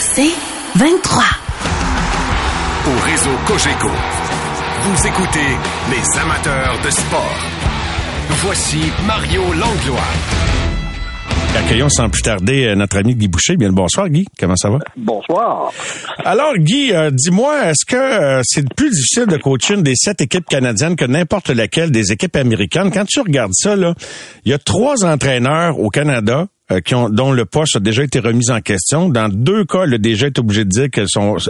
C'est 23. Au réseau Cogeco, vous écoutez les amateurs de sport. Voici Mario Langlois. Accueillons sans plus tarder euh, notre ami Guy Boucher. Bien le bonsoir, Guy. Comment ça va? Bonsoir. Alors, Guy, euh, dis-moi, est-ce que euh, c'est plus difficile de coacher une des sept équipes canadiennes que n'importe laquelle des équipes américaines? Quand tu regardes ça, là, il y a trois entraîneurs au Canada qui ont, dont le poste a déjà été remis en question. Dans deux cas, le DG est obligé de dire que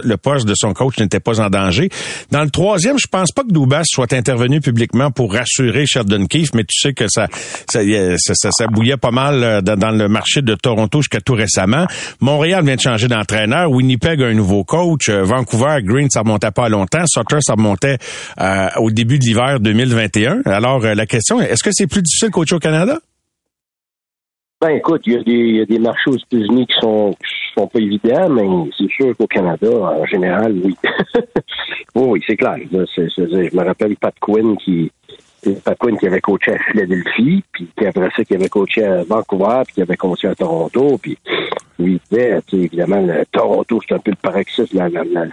le poste de son coach n'était pas en danger. Dans le troisième, je pense pas que Dubas soit intervenu publiquement pour rassurer Sheldon Keefe, mais tu sais que ça, ça, bouillait pas mal euh, dans, le marché de Toronto jusqu'à tout récemment. Montréal vient de changer d'entraîneur. Winnipeg a un nouveau coach. Euh, Vancouver, Green, ça remontait pas longtemps. Sutter, ça remontait au début de l'hiver 2021. Alors, la question, est-ce que c'est plus difficile de coacher au Canada? Ben écoute, il y, a des, marchés aux États-Unis qui sont sont pas évidents, mais c'est sûr qu'au Canada, en général, oui. oui, c'est clair. je me rappelle Pat Quinn qui Pat Quinn qui avait coaché à Philadelphie, puis après ça qui avait coaché à Vancouver, puis qui avait coaché à Toronto, puis lui disait, évidemment, le Toronto, c'est un peu le paroxysme de la, la,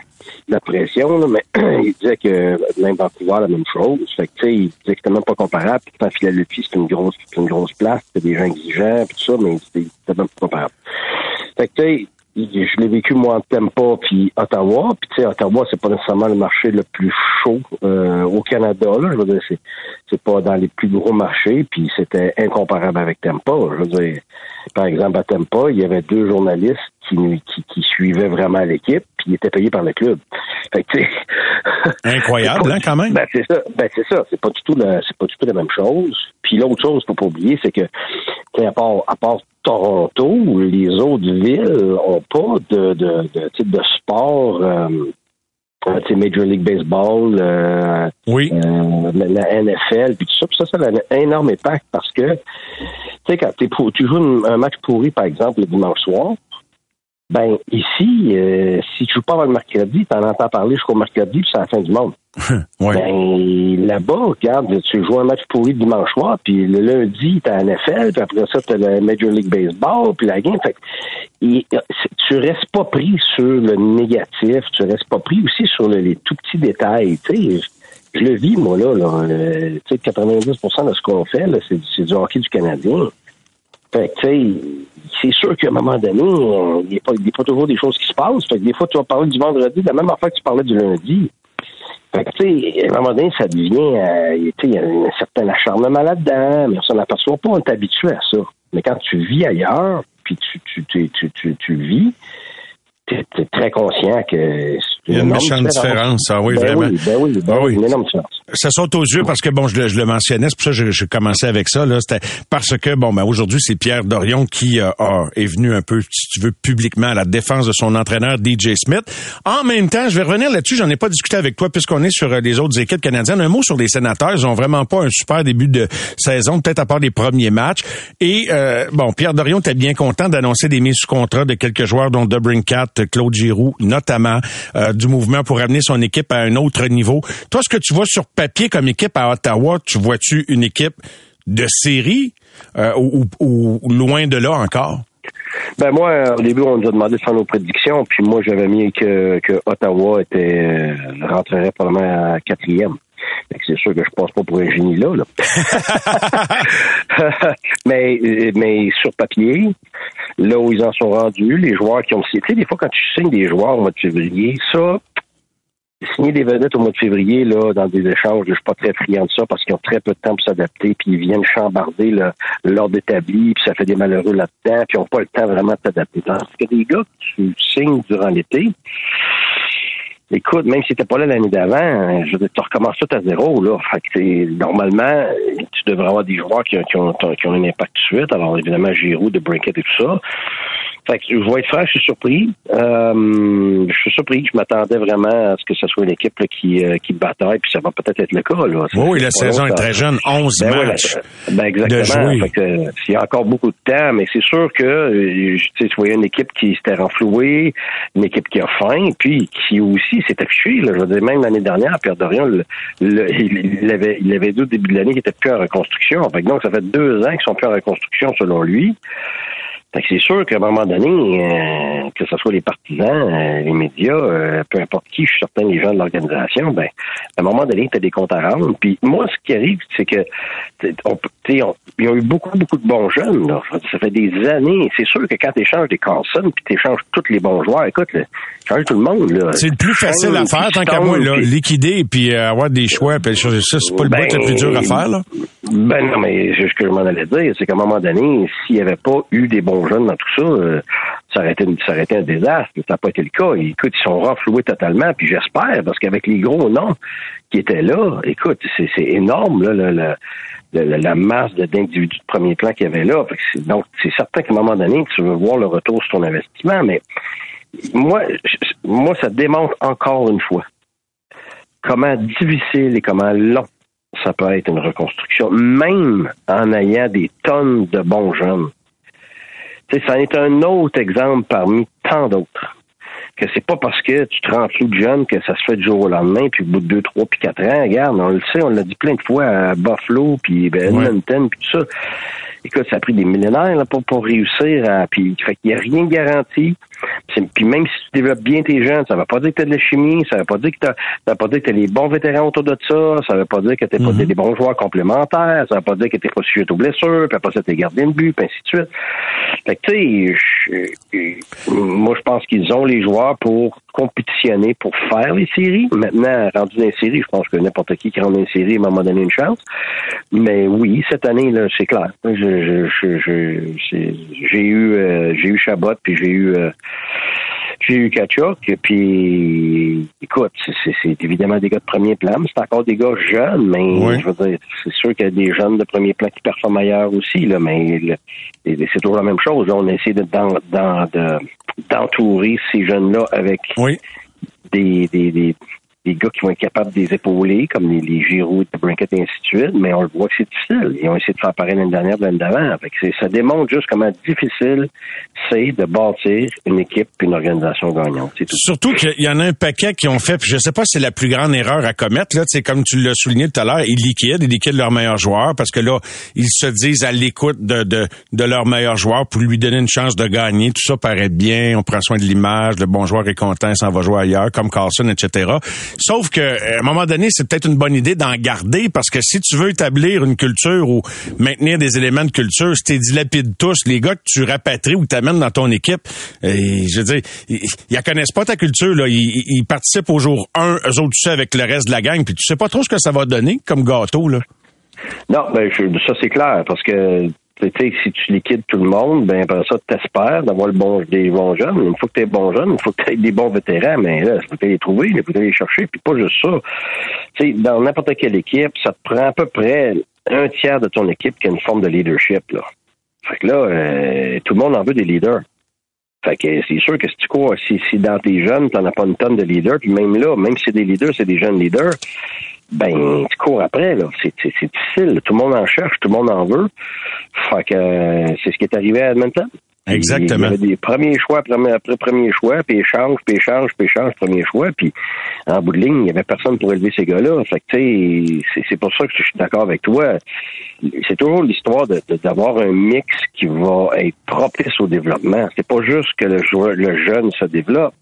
la, pression, mais il disait que même Vancouver, la même chose. Fait que, tu sais, il disait que c'était même pas comparable. Puis quand Philadelphie, c'est une grosse, une grosse place, c'est des gens exigeants, puis tout ça, mais c'était même pas comparable. Fait que, tu sais, je l'ai vécu moi en Tampa puis Ottawa. Puis tu sais, Ottawa, c'est pas nécessairement le marché le plus chaud euh, au Canada. Là. Je veux dire, c'est, c'est pas dans les plus gros marchés, puis c'était incomparable avec Tampa. Je veux dire, par exemple, à Tampa, il y avait deux journalistes qui, qui, qui suivaient vraiment l'équipe, puis ils étaient payés par le club. Fait que, Incroyable, hein, quand même. Ben, c'est ça. Ben, c'est ça. C'est pas du tout la, c'est pas du tout la même chose. Puis l'autre chose, faut pas oublier, c'est que, à part, à part Toronto, les autres villes ont pas de, de, de type de sport, euh, Major League Baseball, euh, oui. Euh, la, NFL, puis tout ça. Puis ça, ça a un énorme impact parce que, tu sais, quand tu joues un match pourri, par exemple, le dimanche soir, ben ici, euh, si tu joues pas avant le mercredi, tu en entends parler jusqu'au mercredi, puis c'est la fin du monde. ouais. Ben là-bas, regarde, tu joues un match pourri le dimanche soir, puis le lundi, t'as la NFL, puis après ça, t'as le Major League Baseball, puis la game. Fait tu restes pas pris sur le négatif, tu restes pas pris aussi sur les tout petits détails. Tu sais, je, le vis, moi, là. là euh, tu sais, 90% de ce qu'on fait, c'est du hockey du Canadien. Fait sais, c'est sûr qu'à un moment donné, il n'y a, pas toujours des choses qui se passent. Fait que des fois, tu vas parler du vendredi, la même affaire que tu parlais du lundi. Fait que, tu sais, à un moment donné, ça devient, euh, tu sais, il y a un certain acharnement là-dedans, mais on s'en aperçoit pas, on est habitué à ça. Mais quand tu vis ailleurs, puis tu, tu, tu, tu, tu, vis, tu es très conscient que il y a une méchante différence. Ah oui, ben vraiment. Oui, ben oui, ben ah oui. Une énorme différence. Ça saute aux yeux parce que bon, je le, je le mentionnais, c'est pour ça que j'ai commencé avec ça. Là, c'était parce que bon, ben aujourd'hui c'est Pierre Dorion qui euh, est venu un peu, si tu veux, publiquement à la défense de son entraîneur DJ Smith. En même temps, je vais revenir là-dessus. J'en ai pas discuté avec toi puisqu'on est sur euh, les autres équipes canadiennes. Un mot sur les sénateurs. Ils ont vraiment pas un super début de saison, peut-être à part les premiers matchs. Et euh, bon, Pierre Dorion était bien content d'annoncer des mises sous contrat de quelques joueurs, dont Debrincat, Claude Giroux, notamment euh, du mouvement pour amener son équipe à un autre niveau. Toi, ce que tu vois sur papier comme équipe à Ottawa, tu vois-tu une équipe de série euh, ou, loin de là encore? Ben moi, au début, on nous a demandé de nos prédictions, puis moi, j'avais mis que, Ottawa était euh, rentrerait probablement à quatrième. C'est sûr que je passe pas pour un génie là. là. mais, mais sur papier, là où ils en sont rendus, les joueurs qui ont signé, tu sais, des fois quand tu signes des joueurs au mois de février, ça, signer des vedettes au mois de février, là, dans des échanges, je suis pas très friand de ça parce qu'ils ont très peu de temps pour s'adapter, puis ils viennent chambarder l'ordre établi, puis ça fait des malheureux là-dedans, puis ils n'ont pas le temps vraiment de s'adapter. Parce que des gars que tu signes durant l'été, écoute, même si t'étais pas là l'année d'avant, je veux tu recommences tout à zéro, là. Fait que, normalement, tu devrais avoir des joueurs qui, qui, ont, qui ont un impact tout de suite. Alors, évidemment, Giroud, de Brinkett et tout ça. Fait que je vais être franc, je suis surpris. Euh, je suis surpris. Je m'attendais vraiment à ce que ce soit une équipe qui, euh, qui bataille, puis ça va peut-être être le cas. Là. Oui, la saison est très jeune, 11 ben matchs. ben exactement. Fait que, il y a encore beaucoup de temps, mais c'est sûr que euh, tu voyais une équipe qui s'était renflouée, une équipe qui a faim, puis qui aussi s'est affichée. Là. Je veux dire, même l'année dernière, Pierre Dorian, le, il, avait, il avait dit au début de l'année qu'il était plus en reconstruction. Fait que donc, ça fait deux ans qu'ils sont plus en reconstruction selon lui. Fait que c'est sûr qu'à un moment donné, euh, que ce soit les partisans, euh, les médias, euh, peu importe qui, je suis certain les gens de l'organisation, ben, à un moment donné, tu as des comptes à rendre. Puis moi, ce qui arrive, c'est que on, il y a eu beaucoup, beaucoup de bons jeunes. Là. Ça fait des années. C'est sûr que quand tu échanges des Carlson, puis tu échanges tous les bons joueurs, écoute, change tout le monde. Là. C'est le plus facile à faire, tant qu'à moi, là, liquider puis avoir des choix, puis ça, c'est pas le ben, le plus dur à faire. Là. Ben non, mais ce que je m'en allais dire, c'est qu'à un moment donné, s'il n'y avait pas eu des bons jeunes dans tout ça, euh, ça, aurait été, ça aurait été un désastre. Ça n'a pas été le cas. Écoute, ils sont renfloués totalement, puis j'espère, parce qu'avec les gros noms qui étaient là, écoute, c'est énorme, là, la masse d'individus de premier plan qu'il y avait là. Donc, c'est certain qu'à un moment donné, tu veux voir le retour sur ton investissement, mais moi, moi, ça démontre encore une fois comment difficile et comment long ça peut être une reconstruction, même en ayant des tonnes de bons jeunes ça en est un autre exemple parmi tant d'autres. Que c'est pas parce que tu te rends flou de jeune que ça se fait du jour au lendemain, puis au bout de deux, trois, puis quatre ans, regarde, on le sait, on l'a dit plein de fois à Buffalo, puis ben, Edmonton, puis tout ça. Écoute, ça a pris des millénaires là, pour, pour réussir à. Puis fait qu'il n'y a rien de garanti. Puis même si tu développes bien tes jeunes, ça ne veut pas dire que tu as de la chimie, ça ne veut pas dire que tu as, pas dire que as les bons vétérans autour de ça, ça ne veut pas dire que tu pas mhm. des bons joueurs complémentaires, ça ne veut pas dire que tu n'es pas sujet aux blessures, puis après ça, tu es gardien de but, puis ainsi de suite. Fait que tu sais, moi je pense qu'ils ont les joueurs pour compétitionner, pour faire les séries. Maintenant, rendu dans les séries, je pense que n'importe qui qui rentre dans les séries, moment donné, une chance. Mais oui, cette année, là, c'est clair. Je, j'ai eu euh, j'ai eu Chabot, puis j'ai eu euh, eu Kachuk, puis écoute, c'est évidemment des gars de premier plan, mais c'est encore des gars jeunes, mais je veux dire, c'est sûr qu'il y a des jeunes de premier plan qui performent ailleurs aussi, là, mais c'est toujours la même chose. on essaie d'entourer ces jeunes-là avec des, des, des, des gars qui vont être capables de les épauler, comme les, les Giroud, Brinkett et ainsi de suite, mais on le voit que c'est difficile. Ils ont essayé de faire pareil l'année dernière, l'année d'avant. Ça démontre juste comment difficile c'est de bâtir une équipe une organisation gagnante. Surtout qu'il y en a un paquet qui ont fait, puis je sais pas si c'est la plus grande erreur à commettre, là, comme tu l'as souligné tout à l'heure, ils liquident, ils liquident leurs meilleurs joueurs parce que là, ils se disent à l'écoute de, de, de leur meilleur joueur pour lui donner une chance de gagner. Tout ça paraît bien, on prend soin de l'image, le bon joueur est content, s'en va jouer ailleurs, comme Carlson, etc. Sauf que à un moment donné, c'est peut-être une bonne idée d'en garder parce que si tu veux établir une culture ou maintenir des éléments de culture, si t'es dilapide tous, les gars que tu rapatries ou t'amènes dans ton équipe, et, je veux dire, ils, ils connaissent pas ta culture là, ils, participent au jour 1, eux autres tu sais avec le reste de la gang, puis tu sais pas trop ce que ça va donner comme gâteau là. Non, ben ça c'est clair parce que si tu liquides tout le monde, ben après ça, tu espères d'avoir le bon, des bons jeunes. Une fois que tu es bon jeune, il faut que tu aies des bons vétérans, mais là, faut les trouver, il faut les chercher, puis pas juste ça. sais, dans n'importe quelle équipe, ça te prend à peu près un tiers de ton équipe qui a une forme de leadership. Là. Fait que là, euh, tout le monde en veut des leaders. Fait que c'est sûr que si tu cours, si, si dans tes jeunes, tu n'en as pas une tonne de leaders, puis même là, même si c'est des leaders, c'est des jeunes leaders, ben tu cours après là. C'est, difficile. Tout le monde en cherche, tout le monde en veut. Fait que euh, c'est ce qui est arrivé à Edmonton. Exactement. Il y avait des premiers choix premier, après premier choix, puis échange, puis échange, puis échange, premier choix, puis en bout de ligne, il n'y avait personne pour élever ces gars-là. Fait que, tu sais, c'est pour ça que je suis d'accord avec toi. C'est toujours l'histoire de, d'avoir un mix qui va être propice au développement. C'est pas juste que le, joueur, le jeune se développe.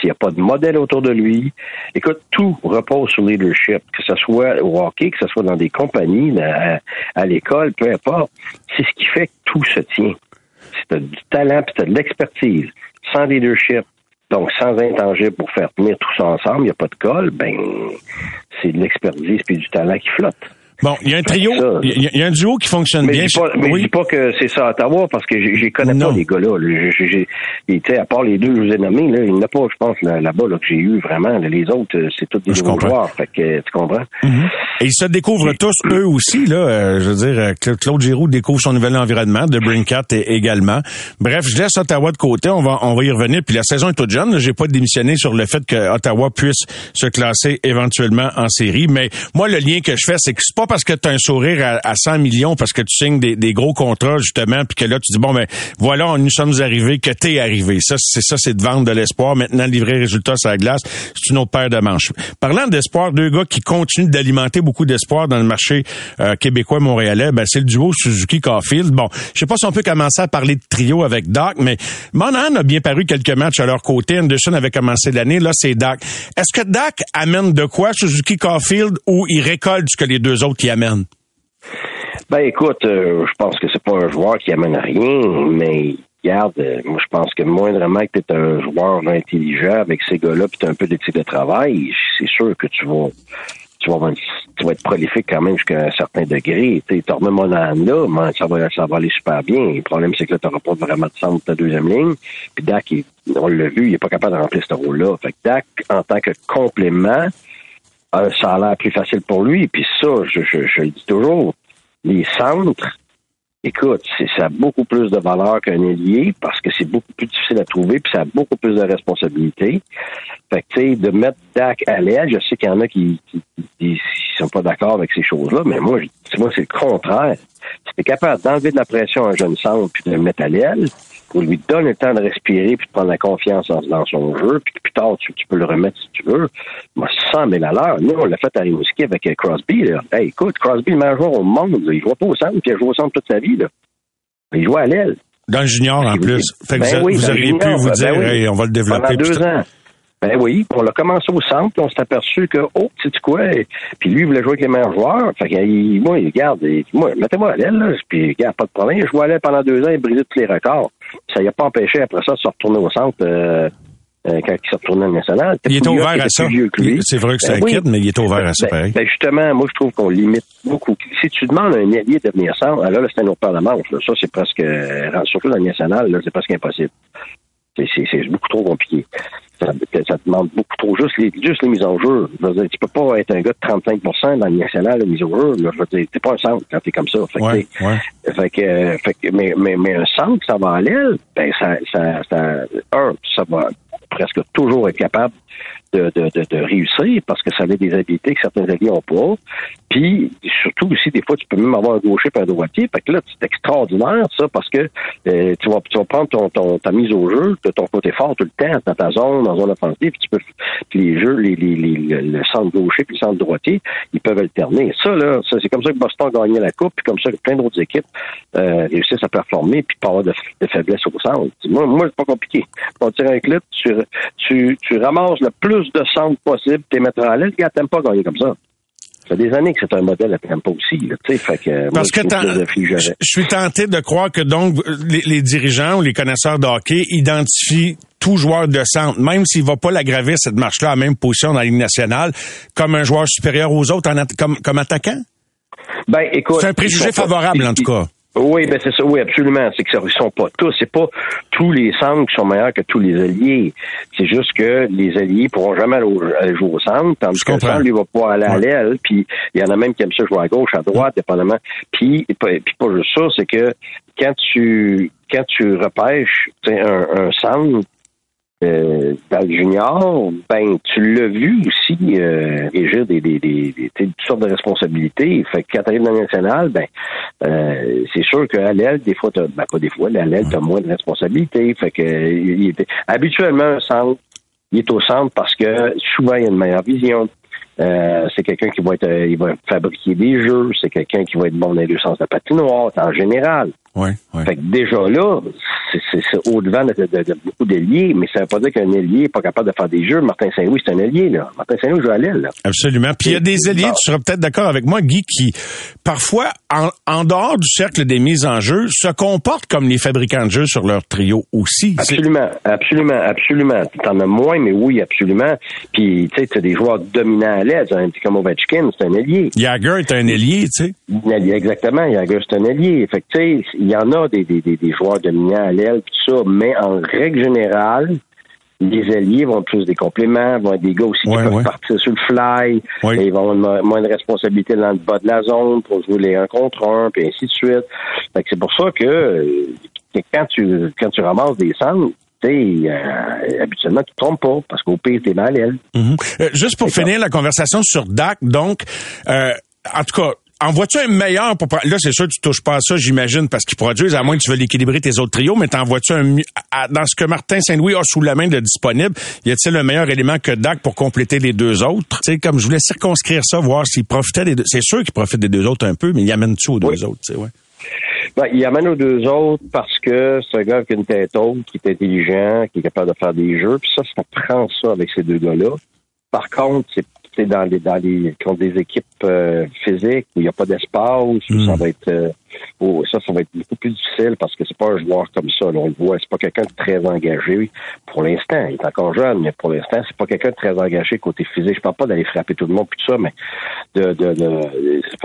S'il n'y a pas de modèle autour de lui, écoute, tout repose sur le leadership, que ce soit au hockey, que ce soit dans des compagnies, à, à l'école, peu importe. C'est ce qui fait que tout se tient si tu as du talent puis tu as de l'expertise, sans leadership, donc sans intangible pour faire tenir tout ça ensemble, il n'y a pas de colle, ben c'est de l'expertise puis du talent qui flotte. Bon, il y a un trio, il y, a un duo qui fonctionne bien. Pas, mais oui. je dis pas que c'est ça à Ottawa parce que je connais pas les gars-là. Là. à part les deux que je vous ai nommés, là, il n'y en a pas, je pense, là-bas là, que j'ai eu vraiment. les autres, euh, c'est tous des nouveaux joueurs. Fait que, tu comprends? Mm-hmm. Et ils se découvrent tous, eux aussi. Là, euh, je veux dire, euh, Claude Giroux découvre son nouvel environnement, de Brinkat également. Bref, je laisse Ottawa de côté. On va, on va y revenir. Puis la saison est toute jeune. J'ai pas démissionné sur le fait que Ottawa puisse se classer éventuellement en série. Mais moi, le lien que je fais, c'est que c'est pas parce que tu as un sourire à, 100 millions, parce que tu signes des, gros contrats, justement, puis que là, tu dis, bon, ben voilà, nous sommes arrivés, que t'es arrivé. Ça, c'est ça, c'est de vendre de l'espoir. Maintenant, livrer résultat sur la glace, c'est une autre paire de manches. Parlant d'espoir, deux gars qui continuent d'alimenter beaucoup d'espoir dans le marché euh, québécois montréalais, ben, c'est le duo Suzuki-Caulfield. Bon, je sais pas si on peut commencer à parler de trio avec Doc, mais Monahan a bien paru quelques matchs à leur côté. Anderson avait commencé l'année. Là, c'est Doc. Est-ce que Doc amène de quoi Suzuki-Caulfield ou il récolte ce que les deux autres qui amènent? Ben écoute, euh, je pense que c'est pas un joueur qui amène rien, mais regarde, euh, moi je pense que moindrement que tu es un joueur intelligent avec ces gars-là, puis tu un peu d'éthique de travail, c'est sûr que tu vas tu vas, être prolifique quand même jusqu'à un certain degré. Tu remets mon là, mais ça va, aller super bien. Le problème, c'est que là, tu n'auras pas vraiment de centre de deuxième ligne. Puis Dak, on l'a vu, il n'est pas capable de remplir ce rôle-là. Fait que Dak, en tant que complément, euh, ça a l'air plus facile pour lui. Puis ça, je, le dis toujours, les centres, écoute, ça a beaucoup plus de valeur qu'un ailier parce que c'est beaucoup plus difficile à trouver puis ça a beaucoup plus de responsabilités. Fait que, tu sais, de mettre Dak à l'aile, je sais qu'il y en a qui, qui, sont pas d'accord avec ces choses-là, mais moi, moi c'est le contraire. Si tu capable d'enlever de la pression à un jeune centre puis de le mettre à l'aile, pour lui donner le temps de respirer puis de prendre la confiance dans son jeu, puis plus tard, tu, peux le remettre si tu veux. Moi, 100 000 à l'heure. Nous, on l'a fait à Rimouski avec Crosby. Là. Hey, écoute, Crosby, le meilleur joueur au monde. Il joue pas au centre, puis il a joué au centre toute sa vie. Là. Il joue à l'aile. Dans le junior, en plus. Fait que ben vous, vous auriez pu vous ben dire, hey, on va le développer. Pendant deux ans. Ben oui, on l'a commencé au centre, puis on s'est aperçu que, oh, tu sais quoi, puis lui, il voulait jouer avec les meilleurs joueurs. Fait que, moi, il garde, moi, mettez-moi à l'aile, là, puis, regarde, pas de problème. Je jouais à l'aile pendant deux ans, il brisait tous les records. Ça n'a pas empêché, après ça, de se retourner au centre, euh, euh, quand il s'est retourné au national. Il est ouvert à ça. C'est vrai que c'est ben, inquiète, mais il est ouvert à ça, ben, ben, justement, moi, je trouve qu'on limite beaucoup. Si tu demandes à un allié de venir centre, là, là c'est un autre paire de manche. Ça, c'est presque, euh, surtout dans le national, là, c'est presque impossible. C'est beaucoup trop compliqué ça, ça, demande beaucoup trop juste les, juste les mises en jeu. Je veux dire, tu peux pas être un gars de 35% dans le national de mise en jeu. Là, je veux dire, t'es pas un centre quand t'es comme ça. Fait, ouais, ouais. fait que, fait que mais, mais, mais un centre, ça va à l'aile, ben ça, ça, ça, un, ça va presque toujours être capable de, de, de, de, réussir parce que ça a des habiletés que certains alliés n'ont pas. Puis, surtout aussi, des fois, tu peux même avoir un gaucher et un droitier. Fait que là, c'est extraordinaire, ça, parce que euh, tu, vas, tu vas prendre ton, ton, ta mise au jeu de ton côté fort tout le temps, dans ta zone, dans zone offensive, puis tu peux les jeux, les, les, les, le centre gaucher puis le centre droitier, ils peuvent alterner. Ça, là, ça, c'est comme ça que Boston a gagné la Coupe, puis comme ça que plein d'autres équipes euh, réussissent à performer, puis pas avoir de, de faiblesse au centre. Moi, moi c'est pas compliqué. On tire un clip, tu, tu, tu ramasses le plus de centre possible, tu mettre à l'aile, gars, t'aimes pas gagner comme ça. Ça fait des années que c'est un modèle à pas aussi. Là, fait que, Parce que je suis tenté de croire que donc les, dirigeants ou les connaisseurs de hockey identifient tout joueur de centre, même s'il va pas l'aggraver cette marche-là à même position dans la Ligue nationale, comme un joueur supérieur aux autres en comme, comme attaquant? Ben, écoute. C'est un préjugé favorable, en tout cas. Oui, ben c'est ça, oui, absolument. C'est que ça, ils sont pas tous. C'est pas tous les centres qui sont meilleurs que tous les alliés. C'est juste que les alliés pourront jamais aller jouer au centre, tandis que le centre, lui, va pouvoir aller à l'aile. Puis il y en a même qui aiment ça jouer à gauche, à droite, dépendamment. Puis, puis pas juste ça, c'est que quand tu quand tu repêches un, un centre, euh, dans le junior, ben tu l'as vu aussi euh, régir des, des, des, des, toutes sortes de responsabilités. Fait que quand tu dans le national, ben euh, c'est sûr qu'à l'aile, des fois, ben pas des fois, à l'aile, tu as moins de responsabilités. Fait que il, habituellement, un centre, il est au centre parce que souvent il y a une meilleure vision. Euh, c'est quelqu'un qui va être, il va fabriquer des jeux. C'est quelqu'un qui va être bon dans les deux sens de la patinoire en général. Ouais, ouais. Fait que déjà là, c'est au-devant de, de, de, beaucoup d'ailiers, mais ça veut pas dire qu'un ailier n'est pas capable de faire des jeux. Martin Saint-Louis, c'est un ailier, là. Martin Saint-Louis joue à l'aile, Absolument. Puis il y a des ailiers, tu seras peut-être d'accord avec moi, Guy, qui, parfois, en, en, dehors du cercle des mises en jeu, se comportent comme les fabricants de jeux sur leur trio aussi. Absolument, absolument, absolument. T'en as moins, mais oui, absolument. Puis, tu sais, t'as des joueurs dominants à l'aile. Comme Ovechkin, c'est un ailier. Jagger est un ailier, tu sais. Exactement, Jagger, c'est un ailier. Fait que, tu sais, il y en a des, des, des, joueurs dominants à l'aile, tout ça, mais en règle générale, les alliés vont plus des compléments, vont être des gars aussi qui peuvent partir sur le fly, ils vont avoir moins de responsabilité dans le bas de la zone pour jouer les un contre un, puis ainsi de suite. c'est pour ça que, quand tu quand tu ramasses des centres, euh, habituellement, tu ne trompes pas, parce qu'au pire, t'es mal à l'aile. Mm-hmm. Euh, juste pour finir la conversation sur DAC, donc, euh, en tout cas, en vois-tu un meilleur pour là c'est sûr que tu touches pas à ça j'imagine parce qu'ils produisent à moins que tu veux l'équilibrer tes autres trios mais t'en vois-tu un dans ce que Martin Saint-Louis a sous la main de disponible y a-t-il un meilleur élément que Dak pour compléter les deux autres? Tu sais comme je voulais circonscrire ça voir s'il profitait des deux c'est sûr qu'il profite des deux autres un peu mais il amène tout aux deux autres tu sais ouais ben, il amène aux deux autres parce que c'est un gars qui a une tête haute, qui est intelligent, qui est capable de faire des jeux. Puis ça, ça prend ça avec ces deux gars-là. Par contre, c'est dans les dans les contre des équipes euh, physiques où il n'y a pas d'espace, ça hmm. va être euh, oh, ça, ça va être beaucoup plus difficile parce que c'est pas un joueur comme ça. Là, on le voit, c'est pas quelqu'un de très engagé pour l'instant. Il est encore jeune, mais pour l'instant, c'est pas quelqu'un de très engagé côté physique. Je parle pas d'aller frapper tout le monde puis tout ça, mais de. de, de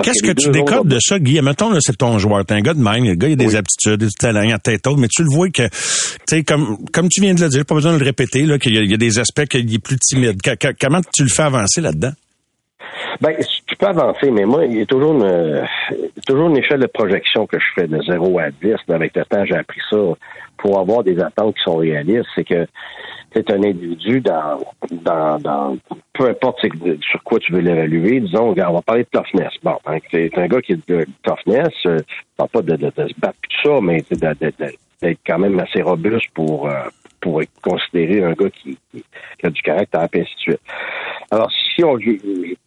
Qu'est-ce que, tu décodes de ça, Guy? Mettons, là, c'est ton joueur. T'es un gars de même. Le gars, il a des aptitudes, des talents, il a tête haute, mais tu le vois que, tu sais, comme, comme tu viens de le dire, pas besoin de le répéter, là, qu'il y, a des aspects qu'il est plus timide. comment tu le fais avancer là-dedans? Ben, peux avancer, mais moi, il y a toujours une, toujours une échelle de projection que je fais de 0 à 10. Avec le temps, j'ai appris ça pour avoir des attentes qui sont réalistes. C'est que c'est un individu dans, dans, dans peu importe sur quoi tu veux l'évaluer, disons, on va parler de toughness. Bon, hein, c'est un gars qui est de toughness, euh, pas de, de, se battre tout ça, mais d'être quand même assez robuste pour euh, pour considérer un gars qui, qui, a du caractère, et ainsi de suite. Alors, si on,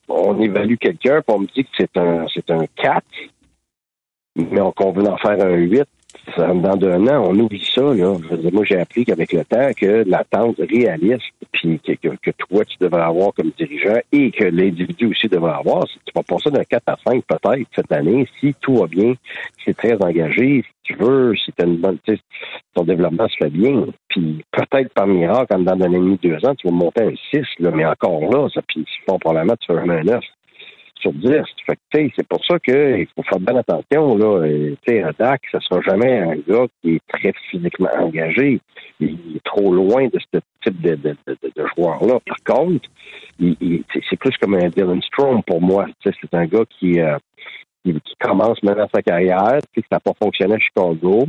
on évalue quelqu'un, on me dit que c'est un c'est un 4, mais qu'on veut en faire un 8, dans d'un an, on oublie ça. Là. moi, j'ai appris qu'avec le temps, que l'attente réaliste, puis que, que, toi, tu devrais avoir comme dirigeant et que l'individu aussi devrait avoir, tu vas passer d'un 4 à 5 peut-être cette année, si tout va bien, si c'est très engagé, tu veux, si une bonne, ton développement se fait bien, puis peut-être par miracle, comme dans un an et demi, deux ans, tu vas monter un 6, là, mais encore là, ça, puis probablement tu fais un 9 sur 10. Fait que, c'est pour ça qu'il faut faire bien attention, là. Tu sais, Dak, ce sera jamais un gars qui est très physiquement engagé. Il est trop loin de ce type de, joueur-là. Par contre, c'est plus comme un Dylan Strom pour moi. C'est un gars qui, euh, qui, commence maintenant sa carrière, puis que ça n'a pas fonctionné à Chicago.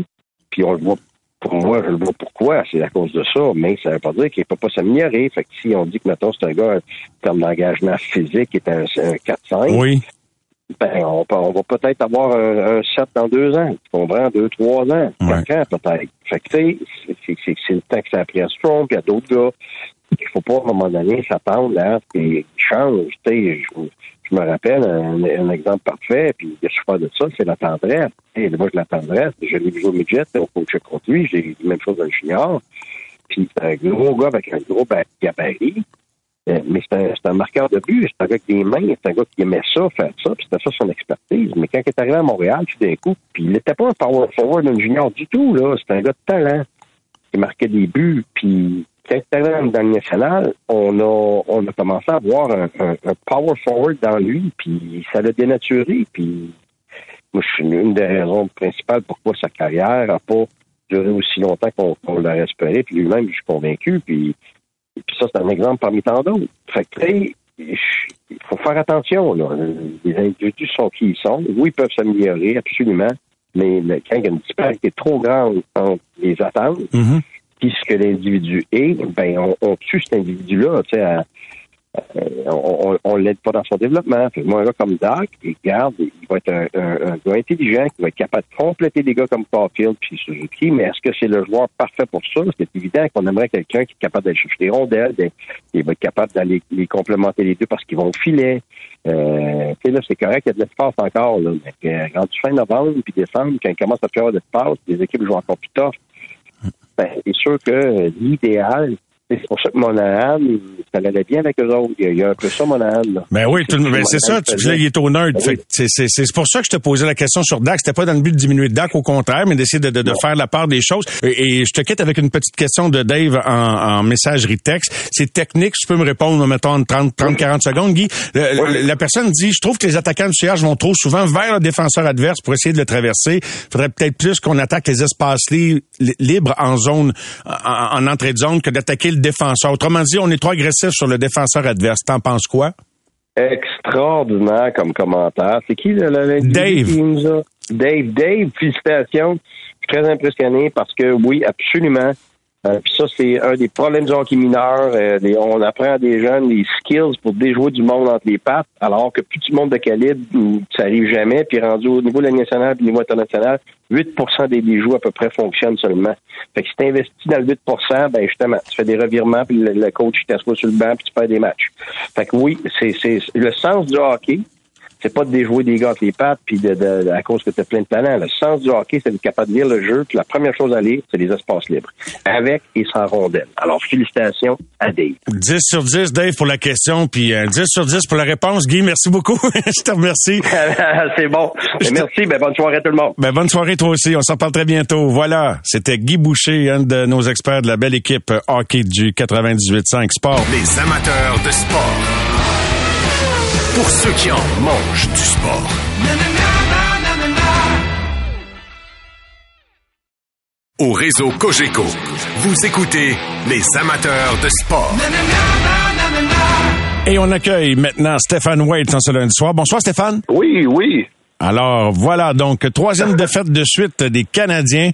Puis on le voit pour moi, je le vois pourquoi, c'est à cause de ça, mais ça ne veut pas dire qu'il ne peut pas s'améliorer. Fait que si on dit que, mettons, c'est un gars, en termes d'engagement physique, est un, 4-5, oui. ben, on, on va peut-être avoir un, 7 dans deux ans, tu comprends, deux, trois ans, quatre ans peut-être. Fait que, tu sais, c'est le temps que ça a pris à Strong, puis il y a d'autres gars. Il faut pas, à un moment donné, s'attendre à ce qu'ils changent. Tu sais, je me rappelle un, exemple parfait, puis je pas de ça, c'est la tendresse. Et moi, je la tendresse, je l'ai vu au midget, au coach contre lui, j'ai dit la même chose dans le junior. Puis c'est un gros gars avec un gros gabarit, euh, mais c'est un, marqueur de but, c'est un gars qui des mains, c'est un gars qui aimait ça, faire ça, puis c'était ça son expertise. Mais quand il est arrivé à Montréal, tout d'un coup, puis il n'était pas un power forward d'un junior du tout, là, c'était un gars de talent, qui marquait des buts, puis le national, on a, on a commencé à voir un, power forward dans lui, puis ça l'a dénaturé. Puis moi, je suis une des raisons principales pourquoi sa carrière n'a pas duré aussi longtemps qu'on l'a espéré. Puis lui-même, je suis convaincu. Puis, puis ça, c'est un exemple parmi tant d'autres. Fait que il faut faire attention. Là. Les individus sont qui ils sont. Oui, ils peuvent s'améliorer, absolument. Mais quand il y a une disparité trop grande entre les attentes, mm-hmm puis ce que l'individu est, ben on, on tue cet individu-là, tu sais, euh, on, on, l'aide pas dans son développement. moi, un gars comme Doc, il garde, il va être un, un, gars intelligent qui va être capable de compléter des gars comme Caulfield puis Suzuki, mais est-ce que c'est le joueur parfait pour ça? C'est évident qu'on aimerait quelqu'un qui est capable d'aller chercher des rondelles, il va être capable d'aller les complémenter les deux parce qu'ils vont au filet. Euh, là, c'est correct, il y a de l'espace encore, là. Mais, euh, rendu fin novembre puis décembre, quand il commence à faire de l'espace, les équipes jouent encore plus tough ben, c'est sûr que l'idéal, pour ça que Monahan, ça allait bien avec eux autres. Il y a, un peu ça, Monahan. Ben oui, ben c'est ça. Tu, là, il est au nerd. Ben c'est pour ça que je te posais la question sur Dak. C'était pas dans le but de diminuer Dak, au contraire, mais d'essayer de, de, faire la part des choses. Et, je te quitte avec une petite question de Dave en, en messagerie texte. C'est technique. Tu peux me répondre, mettons, en 30, 30 40 secondes, Guy. La personne dit, je trouve que les attaquants du CH vont trop souvent vers le défenseur adverse pour essayer de le traverser. Il faudrait peut-être plus qu'on attaque les espaces libres en zone, en, en entrée de zone que d'attaquer défenseur. Autrement dit, on est trop agressif sur le défenseur adverse. T'en penses quoi? Extraordinaire comme commentaire. C'est qui le, Dave. Dave, Dave, félicitations. Je suis très impressionné parce que oui, absolument. Euh, puis ça, c'est un des problèmes du hockey mineur. Euh, on apprend à des jeunes les skills pour déjouer du monde entre les pattes, alors que plus du monde de calibre, ça arrive jamais. Puis rendu au niveau nationale et au niveau international, 8 des déjoues à peu près fonctionnent seulement. Fait que si tu investis dans le 8 ben justement, tu fais des revirements, puis le, coach t'assoit sur le banc, puis tu perds des matchs. Fait que oui, c'est le sens du hockey, c'est pas de déjouer des gars avec les pattes puis de, à cause que tu as plein de talent. Le sens du hockey, c'est d'être capable de lire le jeu. Puis la première chose à lire, c'est les espaces libres. Avec et sans rondelle. Alors, félicitations à Dave. 10 sur 10, Dave, pour la question, puis 10 euh, sur 10 pour la réponse. Guy, merci beaucoup. Je te remercie. c'est bon. Merci. Ben, bonne soirée à tout le monde. Ben, bonne soirée toi aussi. On s'en parle très bientôt. Voilà. C'était Guy Boucher, un de nos experts de la belle équipe hockey du 98.5 Sport. Les amateurs de sport pour ceux qui en mangent du sport. Au réseau Cogeco, vous écoutez les amateurs de sport. Et on accueille maintenant Stéphane White en ce lundi soir. Bonsoir Stéphane. Oui, oui. Alors voilà, donc troisième défaite de suite des Canadiens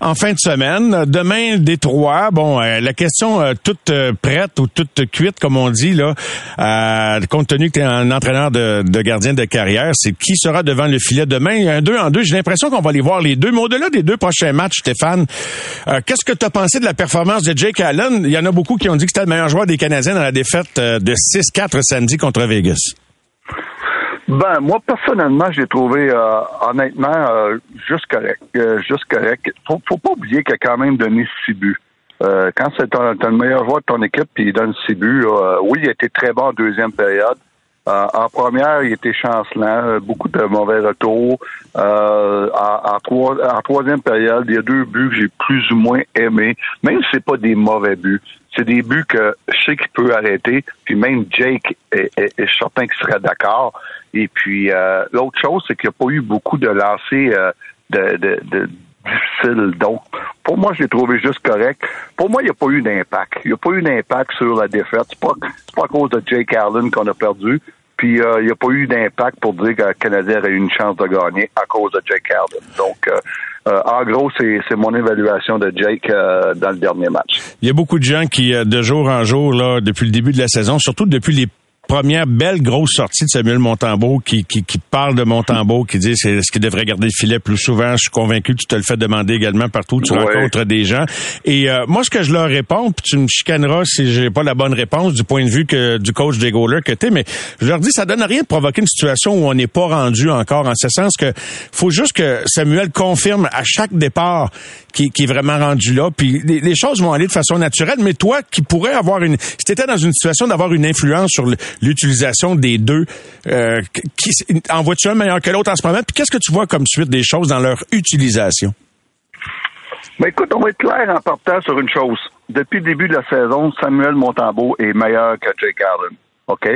en fin de semaine. Demain, Détroit. Bon, euh, la question euh, toute euh, prête ou toute cuite, comme on dit là, compte tenu que tu es un entraîneur de, gardien de carrière, c'est qui sera devant le filet demain? Un deux en deux. J'ai l'impression qu'on va les voir les deux. Mais au-delà des deux prochains matchs, Stéphane, qu'est-ce que tu as pensé de la performance de Jake Allen? Il y en a beaucoup qui ont dit que c'était le meilleur joueur des Canadiens dans la défaite de 6-4 samedi contre Vegas. Ben, moi, personnellement, j'ai trouvé, euh, honnêtement, euh, juste correct. Euh, juste correct. Faut, pas oublier qu'il a quand même donné six buts. quand c'est le meilleur joueur de ton équipe puis il donne six buts, oui, il a été très bon en deuxième période. En première, il était chancelant, beaucoup de mauvais retours. en, en, troisième période, il y a deux buts que j'ai plus ou moins aimés, même si c'est pas des mauvais buts. C'est des buts que je sais qu'il peut arrêter, puis même Jake est, est certain qu'il serait d'accord. Et puis, euh, l'autre chose, c'est qu'il n'y a pas eu beaucoup de lancers euh, de, de, de difficiles. Donc, pour moi, je l'ai trouvé juste correct. Pour moi, il n'y a pas eu d'impact. Il n'y a pas eu d'impact sur la défaite. C'est pas, pas à cause de Jake Allen qu'on a perdu. Puis euh, il n'y a pas eu d'impact pour dire que le Canadien a eu une chance de gagner à cause de Jake Allen. Donc en gros, c'est mon évaluation de Jake dans le dernier match. Il y a beaucoup de gens qui, de jour en jour, là, depuis le début de la saison, surtout depuis les première belle grosse sortie de Samuel Montembeau qui, qui, qui parle de Montembeau, qui dit c'est ce qu'il devrait garder le filet plus souvent. Je suis convaincu que tu te le fais demander également partout où tu rencontres des gens. Et euh, moi, ce que je leur réponds, puis tu me chicaneras si j'ai pas la bonne réponse du point de vue que du coach des goalers que t'es, mais je leur dis ça donne rien de provoquer une situation où on n'est pas rendu encore, en ce sens que faut juste que Samuel confirme à chaque départ qui, qui est vraiment rendu là, puis les, choses vont aller de façon naturelle. Mais toi, qui pourrais avoir une, si t'étais dans une situation d'avoir une influence sur le, l'utilisation des deux. Euh, en vois-tu un meilleur que l'autre en ce moment? Puis qu'est-ce que tu vois comme suite des choses dans leur utilisation? Ben écoute, on va être clair en partant sur une chose. Depuis le début de la saison, Samuel Montambeau est meilleur que Jake Allen. OK?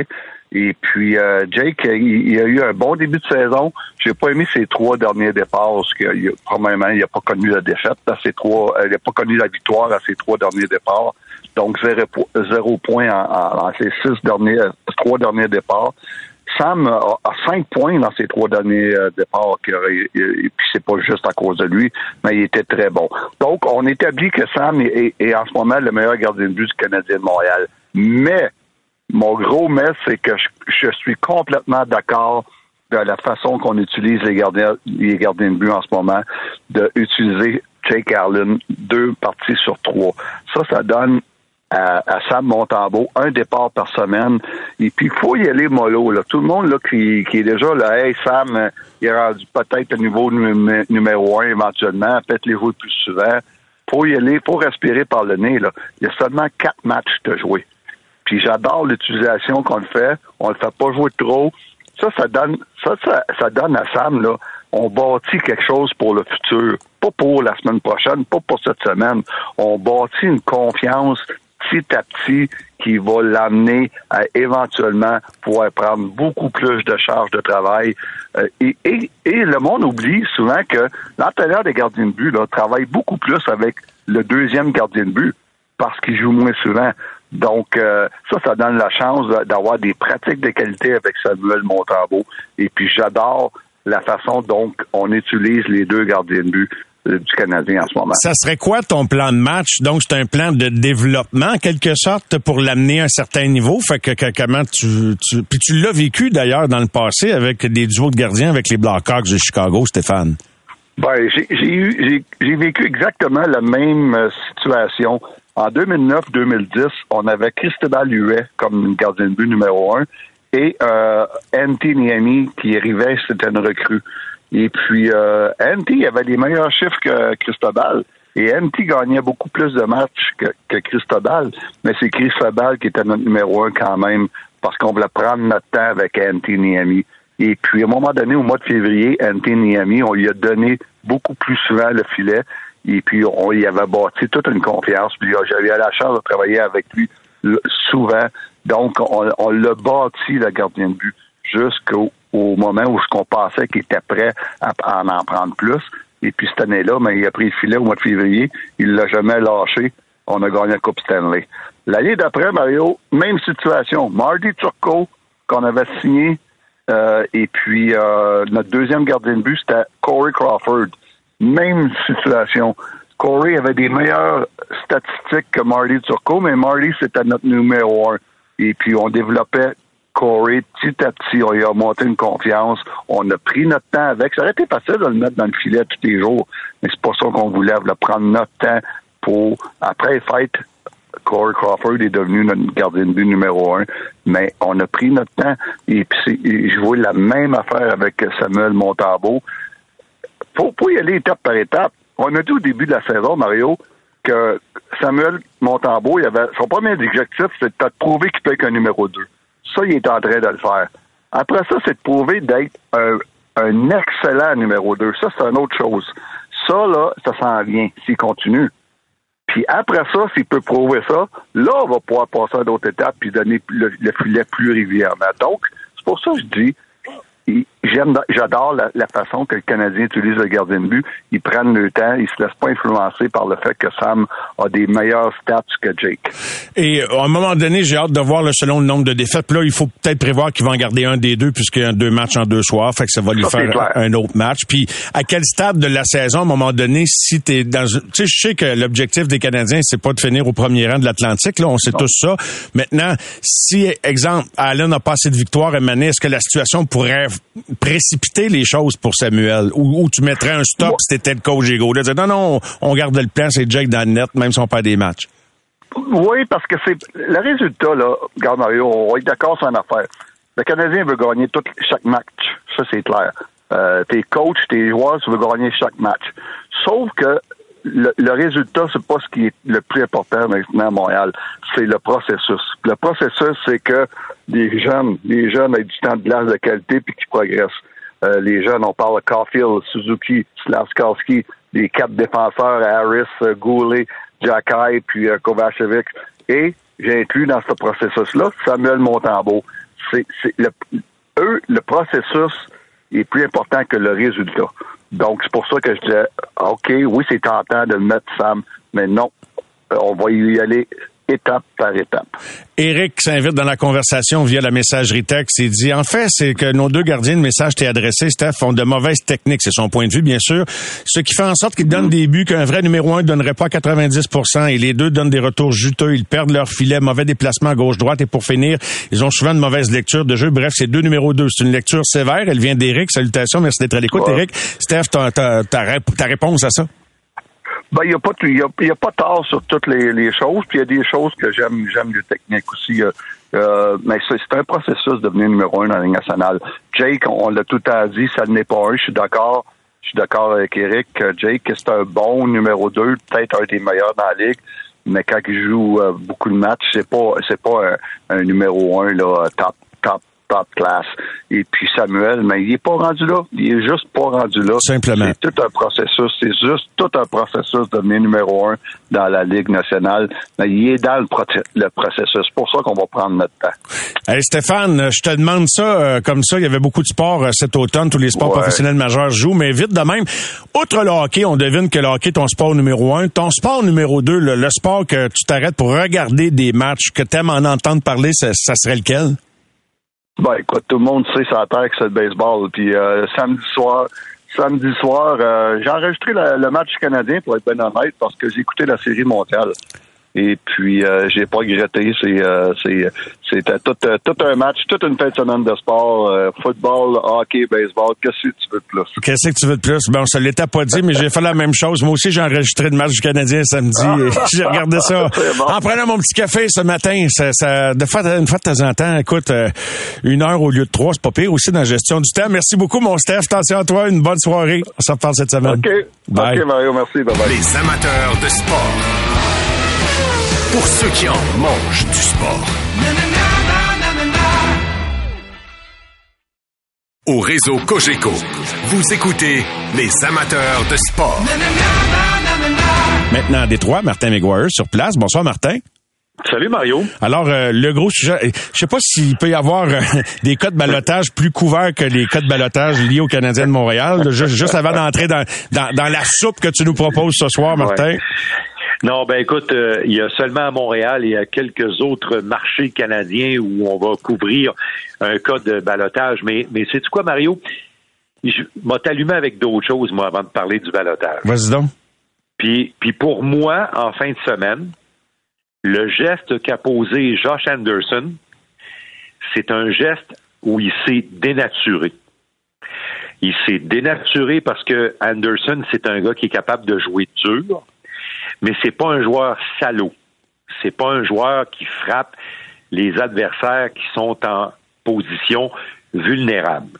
Et puis euh, Jake, il, a eu un bon début de saison. J'ai pas aimé ses trois derniers départs parce qu'il probablement il n'a pas connu la défaite à ses trois, euh, il n'a pas connu la victoire à ses trois derniers départs. Donc zéro, zéro point en, ses six derniers, euh, trois derniers départs. Sam a, cinq points dans ses trois derniers départs, et puis c'est pas juste à cause de lui, mais il était très bon. Donc, on établit que Sam est, en ce moment le meilleur gardien de but du Canadien de Montréal. Mais mon gros mess, c'est que je, suis complètement d'accord de la façon qu'on utilise les gardiens, les gardiens de but en ce moment, d'utiliser Jake Allen deux parties sur trois. Ça, ça donne à, Sam Montambeau un départ par semaine. Et puis, il faut y aller mollo. Là. Tout le monde là, qui, qui est déjà là, hey, Sam, il est rendu peut-être au niveau numéro un éventuellement, peut-être les jouer plus souvent. faut y aller, faut respirer par le nez. Là. Il y a seulement quatre matchs de jouer. Puis j'adore l'utilisation qu'on le fait. On le fait pas jouer trop. Ça, ça donne, ça, ça, donne à Sam, là, on bâtit quelque chose pour le futur. Pas pour la semaine prochaine, pas pour cette semaine. On bâtit une confiance petit à petit qui va l'amener à éventuellement pouvoir prendre beaucoup plus de charges de travail. Euh, et, et, et, le monde oublie souvent que l'entraîneur des gardiens de but là, travaille beaucoup plus avec le deuxième gardien de but parce qu'il joue moins souvent. Donc, euh, ça, ça donne la chance d'avoir des pratiques de qualité avec Samuel Montambeau. Et puis, j'adore la façon dont on utilise les deux gardiens de but. Du Canadien en ce moment. Ça serait quoi ton plan de match? Donc, c'est un plan de développement, en quelque sorte, pour l'amener à un certain niveau. Fait que, comment tu, tu... Puis tu l'as vécu, d'ailleurs, dans le passé avec des duos de gardiens avec les Blackhawks de Chicago, Stéphane? Ben, j'ai vécu exactement la même euh, situation. En 2009-2010, on avait Cristobal Huet comme gardien de but numéro un et euh, Antti Niemi qui arrivait, c'était une recrue. Et puis, euh, Antti avait les meilleurs chiffres que Cristobal. Et Antti gagnait beaucoup plus de matchs que, Cristobal. Mais c'est Cristobal qui était notre numéro un quand même, parce qu'on voulait prendre notre temps avec Antti Niemi. Et puis, à un moment donné, au mois de février, Antti Niemi, on lui a donné beaucoup plus souvent le filet. Et puis, on y avait bâti toute une confiance. Puis, j'avais la chance de travailler avec lui souvent. Donc, on, l'a bâti, le gardien de but, jusqu'au au moment où ce qu'on pensait qu'il était prêt à, en, en prendre plus. Et puis cette année-là, mais il a pris le filet au mois de février. Il l'a jamais lâché. On a gagné la Coupe Stanley. L'année d'après, Mario, même situation. Marty Turco, qu'on avait signé, euh, et puis euh, notre deuxième gardien de but, c'était Corey Crawford. Même situation. Corey avait des meilleures statistiques que Marty Turco, mais Marty, c'était notre numéro un. Et puis, on développait Corey petit à petit. On lui a monté une confiance. On a pris notre temps avec. Ça aurait été facile de le mettre dans le filet tous les jours, mais c'est pas ça qu'on voulait. On prendre notre temps pour, après les fêtes, Corey Crawford est devenu notre gardien de but numéro un, mais on a pris notre temps et puis je vois la même affaire avec Samuel Montambeau. Faut, faut y aller étape par étape. On a dit au début de la saison, Mario, que Samuel Montambeau, il avait, son premier objectif, c'était de prouver qu'il peut être un numéro 2. Ça, il est en train de le faire. Après ça, c'est de prouver d'être un, excellent numéro 2. Ça, c'est une autre chose. Ça, là, ça s'en vient s'il continue. Puis après ça, s'il peut prouver ça, là, on va pouvoir passer à d'autres étapes puis donner le, le filet plus régulièrement. Donc, c'est pour ça que je dis, j'aime, j'adore la, façon que le Canadien utilise le gardien de but. Ils prennent le temps, ils se laissent pas influencer par le fait que Sam a des meilleurs stats que Jake. Et à un moment donné, j'ai hâte de voir le selon le nombre de défaites. Là, il faut peut-être prévoir qu'il va en garder un des deux puisqu'il y a deux matchs en deux soirs, fait que ça va lui faire un autre match. Puis à quel stade de la saison, à un moment donné, si t'es dans, tu sais, je sais que l'objectif des Canadiens, c'est pas de finir au premier rang de l'Atlantique. Là, on sait tous ça. Maintenant, si exemple Allen n'a pas assez de victoires, Mané, est-ce que la situation pourrait précipiter les choses pour Samuel ou, tu mettrais un stop si t'étais le coach Ego dire non non on, garde le plan c'est Jake dans le net même si on perd des matchs. Oui parce que c'est le résultat là regarde Mario on va être d'accord sur une affaire. Le Canadien veut gagner tout, chaque match. Ça c'est clair. Euh, tes coachs tes joueurs tu veux gagner chaque match. Sauf que le, le, résultat, c'est pas ce qui est le plus important maintenant à Montréal, c'est le processus. Le processus, c'est que les jeunes, les jeunes aient du temps de glace de qualité puis qui progressent. Euh, les jeunes, on parle de Caulfield, Suzuki, Slavskowski, les quatre défenseurs, Harris, euh, Goulet, Jacky, puis euh, Kovacevic. Et j'ai inclus dans ce processus-là Samuel Montambeau. C'est, c'est le, eux, le processus est plus important que le résultat. Donc, c'est pour ça que je disais, OK, oui, c'est tentant de mettre Sam, mais non, on va y aller étape par étape. Eric s'invite dans la conversation via la messagerie texte et dit, en fait, c'est que nos deux gardiens de message t'es adressé, Steph, ont de mauvaises techniques. C'est son point de vue, bien sûr. Ce qui fait en sorte qu'ils donnent des buts qu'un vrai numéro un ne donnerait pas à 90 et les deux donnent des retours juteux. Ils perdent leur filet, mauvais déplacement gauche-droite et pour finir, ils ont souvent de mauvaises lectures de jeu. Bref, c'est deux numéros deux. C'est une lecture sévère. Elle vient d'Eric. Salutations. Merci d'être à l'écoute, Eric. Steph, ta, ta réponse à ça? Ben, il n'y a pas y a, pas tard sur toutes les, les choses, puis il y a des choses que j'aime j'aime les techniques aussi. Euh, euh mais c'est un processus de devenir numéro un dans la Ligue nationale. Jake, on, l'a tout à dit, ça n'est pas un. Je suis d'accord. Je suis d'accord avec Eric. Jake, c'est un bon numéro deux, peut-être un des meilleurs dans la Ligue. Mais quand il joue euh, beaucoup de matchs, c'est pas c'est pas un, un, numéro un là, top top class. Et puis Samuel, mais il est pas rendu là. Il est juste pas rendu là. Simplement. C'est tout un processus. C'est juste tout un processus de devenir numéro un dans la Ligue nationale. Mais il est dans le, processus. C'est pour ça qu'on va prendre notre temps. Hey Stéphane, je te demande ça euh, comme ça. Il y avait beaucoup de sports euh, cet automne. Tous les sports professionnels majeurs jouent. Mais vite de même, outre le hockey, on devine que le hockey est ton sport numéro un. Ton sport numéro deux, le, sport que tu t'arrêtes pour regarder des matchs, que tu aimes en entendre parler, ça serait lequel? Ben, écoute, tout le monde sait la terre que c'est le baseball. Puis euh, samedi soir, samedi soir. Euh, j'ai enregistré le match canadien, pour être bien honnête, parce que j'ai écouté la série mondiale. Et puis, euh, j'ai pas regretté. C'est, euh, c'est, c'était tout, euh, tout un match, toute une fin de semaine de sport, euh, football, hockey, baseball. Qu'est-ce que tu veux de plus? Qu'est-ce que tu veux de plus? Bon, ça l'était pas dit, mais j'ai fait la même chose. Moi aussi, j'ai enregistré le match du Canadien samedi. et j'ai regardé ça en prenant mon petit café ce matin. Ça, ça, de fois, une fois de temps en temps, écoute, euh, une heure au lieu de trois, c'est pas pire aussi dans la gestion du temps. Merci beaucoup, mon Steph. Attention à toi. Une bonne soirée. On se reparle cette semaine. OK. Bye. OK, Mario. Merci. Bye bye. Les amateurs de sport. Pour ceux qui en mangent du sport. Au réseau Cogeco, vous écoutez les amateurs de sport. Maintenant, à Détroit, Martin McGuire sur place. Bonsoir, Martin. Salut Mario. Alors, euh, le gros sujet, je sais pas s'il peut y avoir euh, des cas de balotage plus couverts que les cas de balotage liés aux Canadiens de Montréal, là, juste, juste avant d'entrer dans, dans, dans la soupe que tu nous proposes ce soir, Martin. Non, ben écoute, euh, il y a seulement à Montréal et à quelques autres marchés canadiens où on va couvrir un cas de balotage. Mais, mais c'est quoi, Mario? Je m'a t'allumé avec d'autres choses, moi, avant de parler du balotage. Vas-y donc. Puis, puis pour moi, en fin de semaine, le geste qu'a posé Josh Anderson, c'est un geste où il s'est dénaturé. Il s'est dénaturé parce que Anderson, c'est un gars qui est capable de jouer dur, mais c'est pas un joueur salaud. C'est pas un joueur qui frappe les adversaires qui sont en position vulnérable.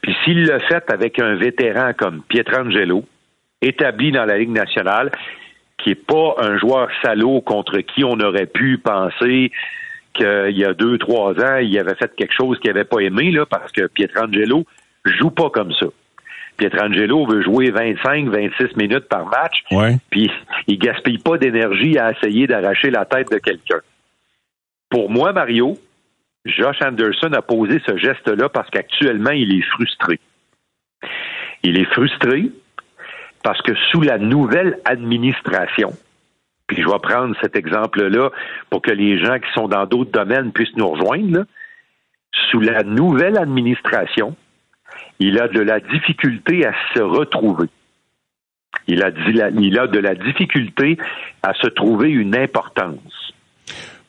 Puis s'il le fait avec un vétéran comme Pietrangelo, établi dans la Ligue nationale, qui est pas un joueur salaud contre qui on aurait pu penser qu'il y a deux, trois ans, il avait fait quelque chose qu'il n'avait pas aimé, là, parce que Pietrangelo joue pas comme ça. Pietrangelo veut jouer 25, 26 minutes par match, Ouais. puis il gaspille pas d'énergie à essayer d'arracher la tête de quelqu'un. Pour moi, Mario, Josh Anderson a posé ce geste-là parce qu'actuellement, il est frustré. Il est frustré parce que sous la nouvelle administration, puis je vais prendre cet exemple-là pour que les gens qui sont dans d'autres domaines puissent nous rejoindre, là. sous la nouvelle administration, il a de la difficulté à se retrouver. Il a, de la difficulté à se trouver une importance.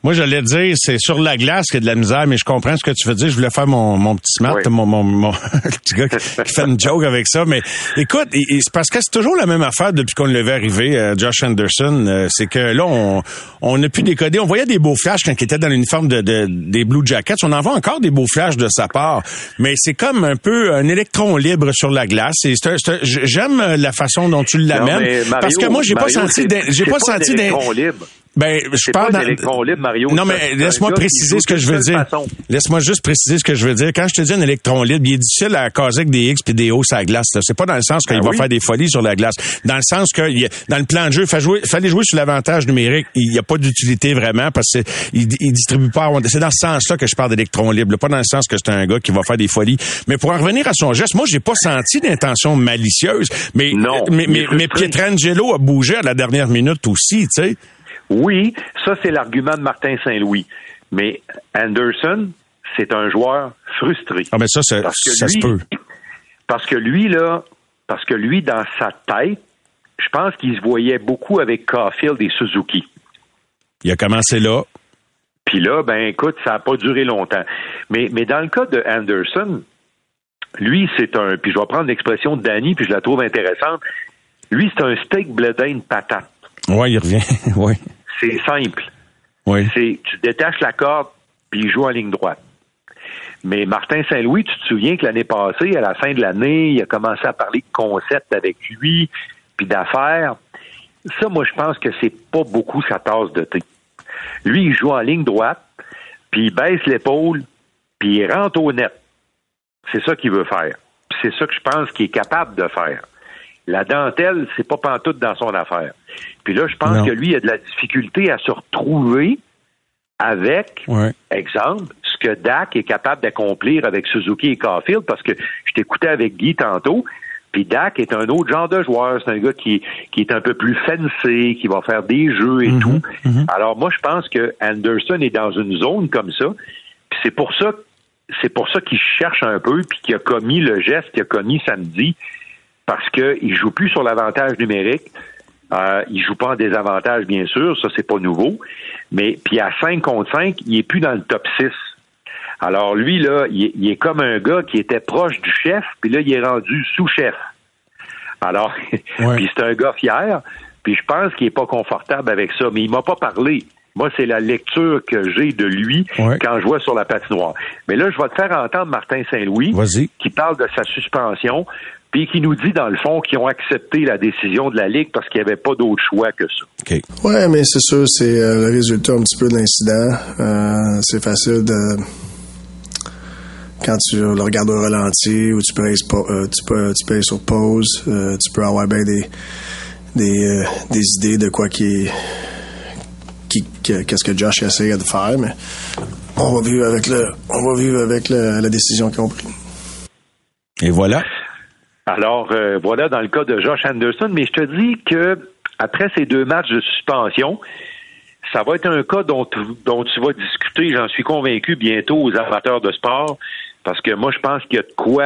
Moi, j'allais dire, c'est sur la glace qu'il y a de la misère, mais je comprends ce que tu veux dire. Je voulais faire mon, mon petit smart, Oui. mon, mon, mon petit gars qui, fait une joke avec ça. Mais écoute, c'est parce que c'est toujours la même affaire depuis qu'on le vu arriver, euh, Josh Anderson. euh, c'est que là, on, on a pu décoder. On voyait des beaux flashs quand il était dans l'uniforme de, de- des Blue Jackets. On en voit encore des beaux flashs de sa part. Mais c'est comme un peu un électron libre sur la glace. J'aime la façon dont tu l'amènes. Parce que moi, j'ai pas senti, j'ai pas un senti libre. Ben, je parle pas dans- libre, Mario. Non, mais laisse-moi préciser ce que je veux dire. Laisse-moi juste préciser ce que je veux dire. Quand je te dis un électron libre, il est difficile à caser avec des X puis des O sur la glace. C'est pas dans le sens qu'il Ah va oui? faire des folies sur la glace. Dans le sens que dans le plan de jeu, il jouer, fallait jouer sur l'avantage numérique. Il n'y a pas d'utilité vraiment parce qu'il il distribue pas. C'est dans ce sens-là que je parle d'électron libre. Pas dans le sens que c'est un gars qui va faire des folies. Mais pour en revenir à son geste, moi, j'ai pas senti d'intention malicieuse. Mais, Non, mais, mais, mais. Pietrangelo a bougé à la dernière minute aussi, tu sais. Oui, ça c'est l'argument de Martin Saint-Louis. Mais Anderson, c'est un joueur frustré. Ah, mais ça, ça, Parce que ça se lui- peut. Parce que lui, là, parce que lui, dans sa tête, je pense qu'il se voyait beaucoup avec Caulfield et Suzuki. Il a commencé là. Puis là, ben écoute, ça n'a pas duré longtemps. Mais, mais dans le cas de Anderson, lui, c'est un. Puis je vais prendre l'expression de Danny, puis je la trouve intéressante. Lui, c'est un steak bledin de patate. Ouais, il revient. oui. C'est simple. Oui. C'est tu détaches la corde, puis il joue en ligne droite. Mais Martin Saint-Louis, tu te souviens que l'année passée, à la fin de l'année, il a commencé à parler de concept avec lui, puis d'affaires. Ça, moi, je pense que c'est pas beaucoup sa tasse de thé. Lui, il joue en ligne droite, puis il baisse l'épaule, puis il rentre au net. C'est ça qu'il veut faire. C'est ça que je pense qu'il est capable de faire. La dentelle, c'est pas pantoute dans son affaire. Puis là, je pense Non. que lui, il a de la difficulté à se retrouver avec, Ouais. exemple, ce que Dak est capable d'accomplir avec Suzuki et Caulfield, parce que je t'écoutais avec Guy tantôt, puis Dak est un autre genre de joueur. C'est un gars qui, qui est un peu plus fancy, qui va faire des jeux et tout. Alors moi, je pense que Anderson est dans une zone comme ça. Puis c'est pour ça c'est pour ça qu'il cherche un peu, puis qu'il a commis le geste qu'il a commis samedi. Parce qu'il joue plus sur l'avantage numérique. Euh, il joue pas en désavantage, bien sûr, ça c'est pas nouveau. Mais puis à 5 contre 5, il est plus dans le top 6. Alors lui, là, il est, comme un gars qui était proche du chef, puis là, il est rendu sous-chef. Alors, puis c'est un gars fier, puis je pense qu'il est pas confortable avec ça, mais il m'a pas parlé. Moi, c'est la lecture que j'ai de lui quand je vois sur la patinoire. Mais là, je vais te faire entendre Martin Saint-Louis qui parle de sa suspension, puis qui nous dit, dans le fond, qu'ils ont accepté la décision de la Ligue parce qu'il n'y avait pas d'autre choix que ça. Okay. Ouais, mais c'est sûr, c'est euh, le résultat un petit peu de l'incident. Euh, c'est facile de quand tu le regardes au ralenti ou tu peux, euh, tu peux, tu peux sur pause, tu peux avoir bien des, des, des idées de quoi qui qu'est-ce que Josh essayait de faire, mais on va vivre avec le, on va vivre avec la décision qu'ils ont prise. Et voilà. Alors euh, voilà dans le cas de Josh Anderson, mais je te dis que après ces deux matchs de suspension, ça va être un cas dont, tu vas discuter, j'en suis convaincu, bientôt aux amateurs de sport, parce que moi, je pense qu'il y a de quoi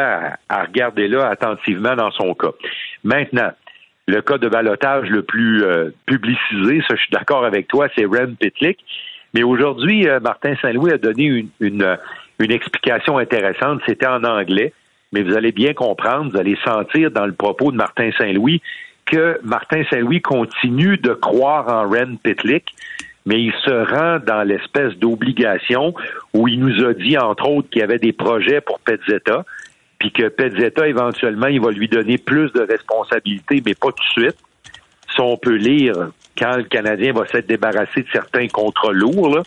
à regarder là attentivement dans son cas. Maintenant, le cas de balotage le plus euh, publicisé, ça je suis d'accord avec toi, c'est Rem Pitlick. Mais aujourd'hui, euh, Martin Saint-Louis a donné une explication intéressante. C'était en anglais, mais vous allez bien comprendre, vous allez sentir dans le propos de Martin Saint-Louis que Martin Saint-Louis continue de croire en Ren Pitlick, mais il se rend dans l'espèce d'obligation où il nous a dit, entre autres, qu'il y avait des projets pour Petzetta puis que Pezzetta, éventuellement, il va lui donner plus de responsabilités, mais pas tout de suite. Si on peut lire quand le Canadien va s'être débarrassé de certains contrats lourds.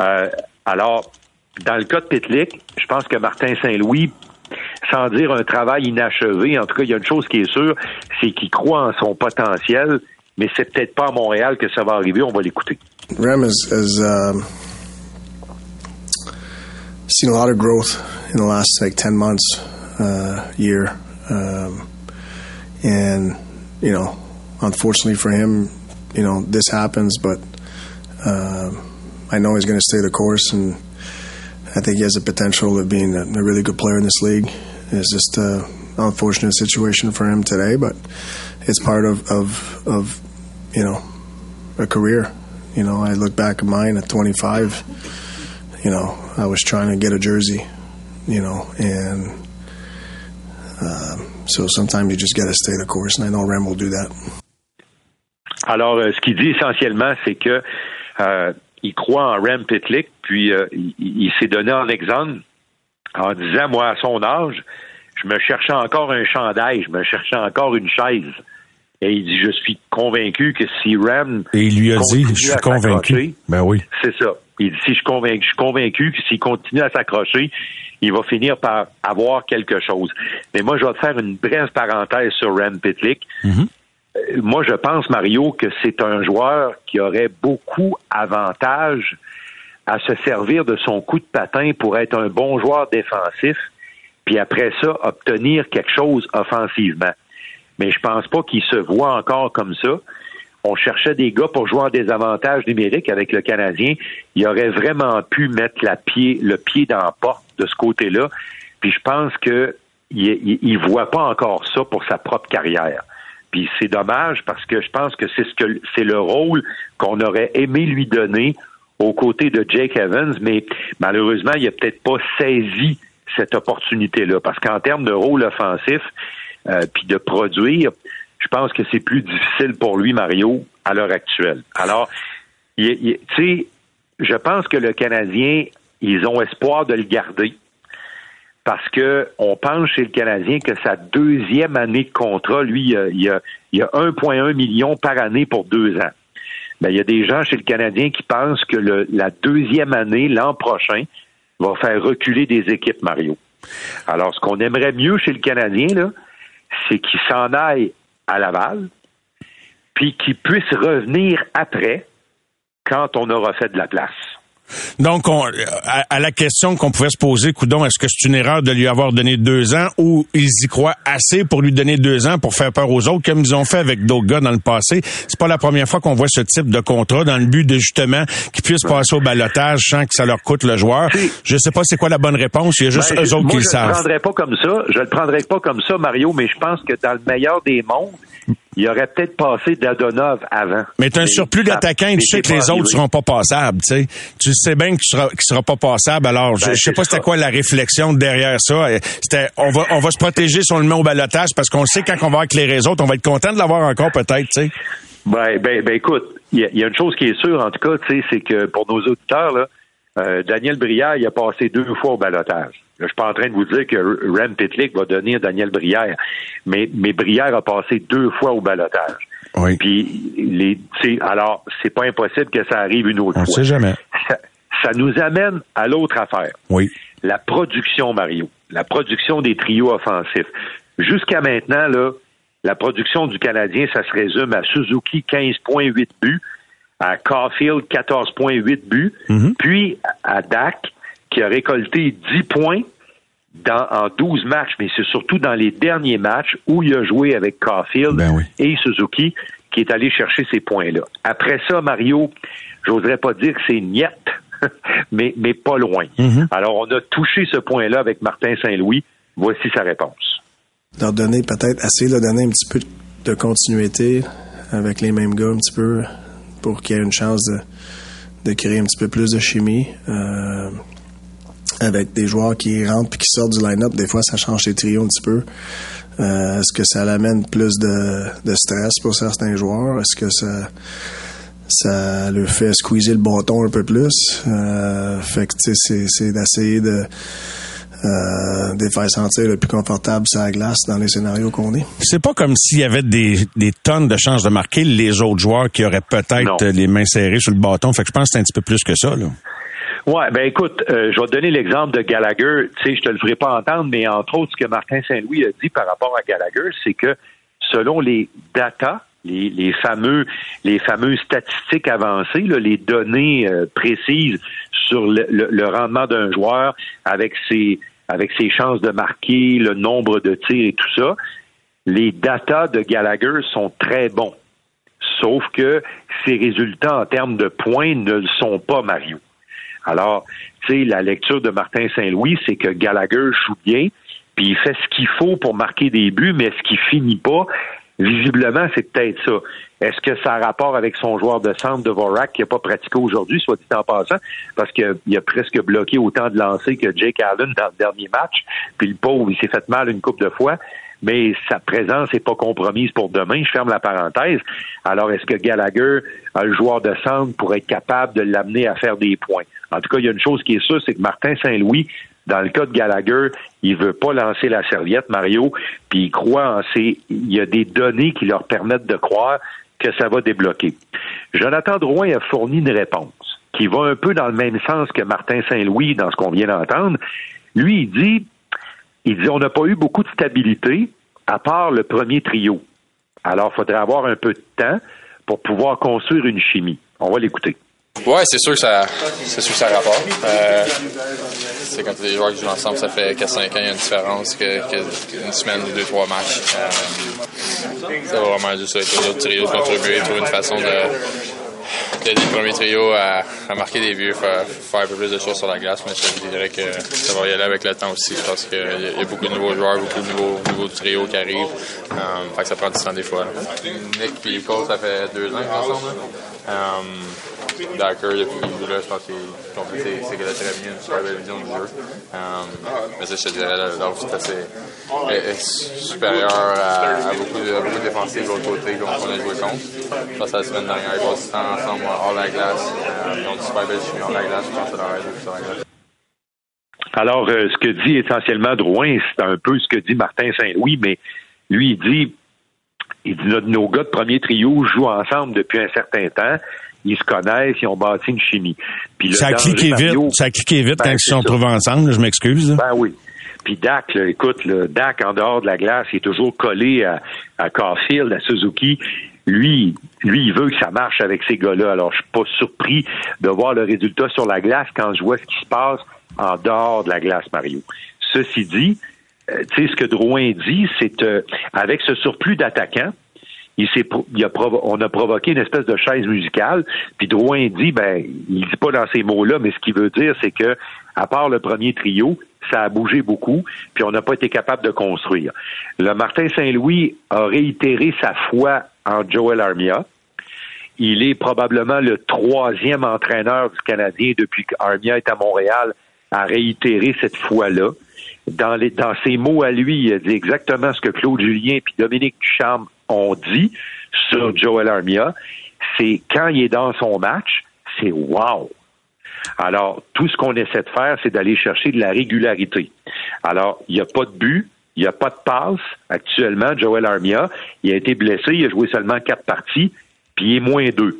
Euh, alors, dans le cas de Pitlick, je pense que Martin Saint-Louis, sans dire un travail inachevé, en tout cas, il y a une chose qui est sûre, c'est qu'il croit en son potentiel, mais c'est peut-être pas à Montréal que ça va arriver. On va l'écouter. Ram has, uh, seen a lot of growth in the last like 10 months. uh, year. Um, and, you know, unfortunately for him, you know, this happens, but uh, I know he's going to stay the course, and I think he has the potential of being a, a really good player in this league. It's just an unfortunate situation for him today, but it's part of, of, of you know, a career. You know, I look back at mine at 25. You know, I was trying to get a jersey, you know, and um, so sometimes you just got to stay the course, and I know Rem will do that. Alors, euh, ce qu'il dit essentiellement, c'est que euh, il croit en Rem Pitlick, puis euh, il, il s'est donné en exemple en disant, moi, à son âge, je me cherchais encore un chandail, je me cherchais encore une chaise. Et il dit, je suis convaincu que si Ram... Et il lui a dit, je suis convaincu. Ben oui. C'est ça. Il dit, si je, convaincu, je suis convaincu que s'il continue à s'accrocher, il va finir par avoir quelque chose. Mais moi, je vais te faire une brève parenthèse sur Ram Pitlick. Mm-hmm. Euh, moi, je pense, Mario, que c'est un joueur qui aurait beaucoup avantage à se servir de son coup de patin pour être un bon joueur défensif, puis après ça, obtenir quelque chose offensivement mais je pense pas qu'il se voit encore comme ça. On cherchait des gars pour jouer en désavantage numérique avec le Canadien. Il aurait vraiment pu mettre la pied, le pied dans la porte de ce côté-là. Puis je pense que il, voit pas encore ça pour sa propre carrière. Puis c'est dommage parce que je pense que c'est ce que c'est le rôle qu'on aurait aimé lui donner aux côtés de Jake Evans, mais malheureusement, il a peut-être pas saisi cette opportunité-là. Parce qu'en termes de rôle offensif, euh, puis de produire, je pense que c'est plus difficile pour lui, Mario, à l'heure actuelle. Alors, tu sais, je pense que le Canadien, ils ont espoir de le garder parce que on pense chez le Canadien que sa deuxième année de contrat, lui, il y a, il a 1,1 million par année pour deux ans. Mais il y a des gens chez le Canadien qui pensent que le, la deuxième année, l'an prochain, va faire reculer des équipes, Mario. Alors, ce qu'on aimerait mieux chez le Canadien, c'est qu'il s'en aille à Laval, puis qu'il puisse revenir après quand on aura fait de la place. Donc, on, à, à la question qu'on pouvait se poser, Coudon, est-ce que c'est une erreur de lui avoir donné deux ans ou ils y croient assez pour lui donner deux ans pour faire peur aux autres, comme ils ont fait avec d'autres gars dans le passé? C'est pas la première fois qu'on voit ce type de contrat dans le but de justement qu'ils puissent passer au balotage sans que ça leur coûte le joueur. Je sais pas c'est quoi la bonne réponse. Il y a juste Ben, eux autres moi, qui le je savent. le prendrais pas comme ça. Je le prendrais pas comme ça, Mario, mais je pense que dans le meilleur des mondes, il aurait peut-être passé Dadonov avant. Mais t'as un surplus d'attaquants et tu sais que les autres arrivé. seront pas passables, tu sais. Tu sais bien qu'il sera, qu'il sera pas passable. Alors, je, Ben, je sais pas c'était quoi la réflexion derrière ça. C'était, on va, on va se protéger si on le met au balotage parce qu'on sait quand on va avec les autres, on va être content de l'avoir encore peut-être, tu sais. Ben, ben, ben écoute, il y, a- il y a une chose qui est sûre, en tout cas, tu sais, c'est que pour nos auditeurs, là, euh, Daniel Brière, il a passé deux fois au balotage. Je suis pas en train de vous dire que Rem Pitlick va devenir Daniel Brière, mais, mais Brière a passé deux fois au balotage. Oui. Puis, les, alors, c'est pas impossible que ça arrive une autre On fois. sait jamais. Ça, ça nous amène à l'autre affaire. Oui. La production, Mario. La production des trios offensifs. Jusqu'à maintenant, là, la production du Canadien, ça se résume à Suzuki 15,8 buts, à Caulfield 14,8 buts, Mhm. puis à Dak qui a récolté 10 points dans, en 12 matchs, mais c'est surtout dans les derniers matchs où il a joué avec Caulfield Ben oui. et Suzuki qui est allé chercher ces points-là. Après ça, Mario, j'oserais pas dire que c'est niette, mais, mais pas loin. Mhm. Alors, on a touché ce point-là avec Martin Saint-Louis. Voici sa réponse. Leur donner peut-être assez, leur donner un petit peu de continuité avec les mêmes gars un petit peu pour qu'il y ait une chance de, de créer un petit peu plus de chimie. Euh, avec des joueurs qui rentrent puis qui sortent du line-up, des fois ça change les trios un petit peu. Euh, Est-ce que ça l'amène plus de, de stress pour certains joueurs? Est-ce que ça ça le fait squeezer le bâton un peu plus? Euh, fait que tu sais, c'est- c'est d'essayer de euh, de les faire sentir le plus confortable sur la glace dans les scénarios qu'on est. C'est pas comme s'il y avait des, des tonnes de chances de marquer les autres joueurs qui auraient peut-être les mains serrées sur le bâton. Fait que je pense que c'est un petit peu plus que ça, là. Ouais, ben écoute, euh, je vais te donner l'exemple de Gallagher. Tu sais, je te le ferai pas entendre, mais entre autres, ce que Martin Saint-Louis a dit par rapport à Gallagher, c'est que selon les data, les, les fameux, les fameuses statistiques avancées, là, les données euh, précises sur le, le- le rendement d'un joueur avec ses, avec ses chances de marquer, le nombre de tirs et tout ça, les datas de Gallagher sont très bons. Sauf que ses résultats en termes de points ne le sont pas, Mario. Alors, tu sais, la lecture de Martin Saint-Louis, c'est que Gallagher joue bien, puis il fait ce qu'il faut pour marquer des buts, mais ce qui finit pas, visiblement, c'est peut-être ça. Est-ce que ça a rapport avec son joueur de centre de Vorak qui n'a pas pratiqué aujourd'hui, soit dit en passant, parce qu'il a presque bloqué autant de lancers que Jake Allen dans le dernier match, puis le pauvre, il s'est fait mal une couple de fois, mais sa présence n'est pas compromise pour demain. Je ferme la parenthèse. Alors, est-ce que Gallagher, un joueur de centre, pourrait être capable de l'amener à faire des points? En tout cas, il y a une chose qui est sûre, c'est que Martin Saint-Louis, dans le cas de Gallagher, il veut pas lancer la serviette, Mario, puis il croit en ces... Il y a des données qui leur permettent de croire que ça va débloquer. Jonathan Drouin a fourni une réponse qui va un peu dans le même sens que Martin Saint-Louis dans ce qu'on vient d'entendre. Lui, il dit, il dit, on n'a pas eu beaucoup de stabilité à part le premier trio. Alors, il faudrait avoir un peu de temps pour pouvoir construire une chimie. On va l'écouter. Ouais, c'est sûr que ça, c'est sûr ça a rapport. Euh, c'est quand les joueurs qui jouent ensemble, ça fait 4-5 ans, il y a une différence que, qu'une semaine ou deux, trois matchs. Euh, ça va vraiment juste avec les autres trios contribuer, trouver une façon de d'aider le premier trio à, à marquer des buts, faire, faire un peu plus de choses sur la glace, mais je dirais que ça va y aller avec le temps aussi. Je pense qu'il y, a- il beaucoup de nouveaux joueurs, beaucoup de nouveaux, nouveaux trios qui arrivent. Euh, fait que ça prend du temps des fois. Nick et Cole, ça fait deux ans qu'ils ensemble. là. Euh, Dacker, depuis qu'il joue là, je pense qu'il ses, ses gars très bien, une super belle vision du jeu. Euh, mais ça, je te dirais, là, c'est assez est, supérieur à, beaucoup, de, de défensifs de l'autre côté qu'on a joué contre. Je pense que la semaine dernière, ils passent du temps ensemble hors la glace. Euh, ils ont une super belle chimie hors la glace. Je pense que ça leur aide beaucoup sur la glace. Alors, euh, ce que dit essentiellement Drouin, c'est un peu ce que dit Martin Saint-Louis, mais lui, il dit, il dit, nos, nos gars de premier trio jouent ensemble depuis un certain temps. Ils se connaissent, ils ont bâti une chimie. Puis Ça a cliqué Mario, vite. Ça a cliqué vite ben, quand ils se sont ça. trouvés ensemble, je m'excuse. Ben oui. Puis Dak, là, écoute, là, Dak en dehors de la glace, il est toujours collé à, à Caulfield, à Suzuki. Lui, lui, il veut que ça marche avec ces gars-là. Alors, je suis pas surpris de voir le résultat sur la glace quand je vois ce qui se passe en dehors de la glace, Mario. Ceci dit, euh, tu sais, ce que Drouin dit, c'est euh, avec ce surplus d'attaquants, il il on a provoqué une espèce de chaise musicale. Puis Drouin dit, ben, il dit pas dans ces mots-là, mais ce qu'il veut dire, c'est que, à part le premier trio, ça a bougé beaucoup, puis on n'a pas été capable de construire. Le Martin Saint-Louis a réitéré sa foi en Joel Armia. Il est probablement le troisième entraîneur du Canadien depuis qu'Armia est à Montréal à réitérer cette foi-là. Dans, dans ses mots à lui, il a dit exactement ce que Claude Julien et Dominique Ducharme ont dit sur Joel Armia. C'est quand il est dans son match, c'est wow. Alors, tout ce qu'on essaie de faire, c'est d'aller chercher de la régularité. Alors, il n'y a pas de but, il n'y a pas de passe actuellement. Joel Armia, il a été blessé, il a joué seulement quatre parties, puis il est moins deux.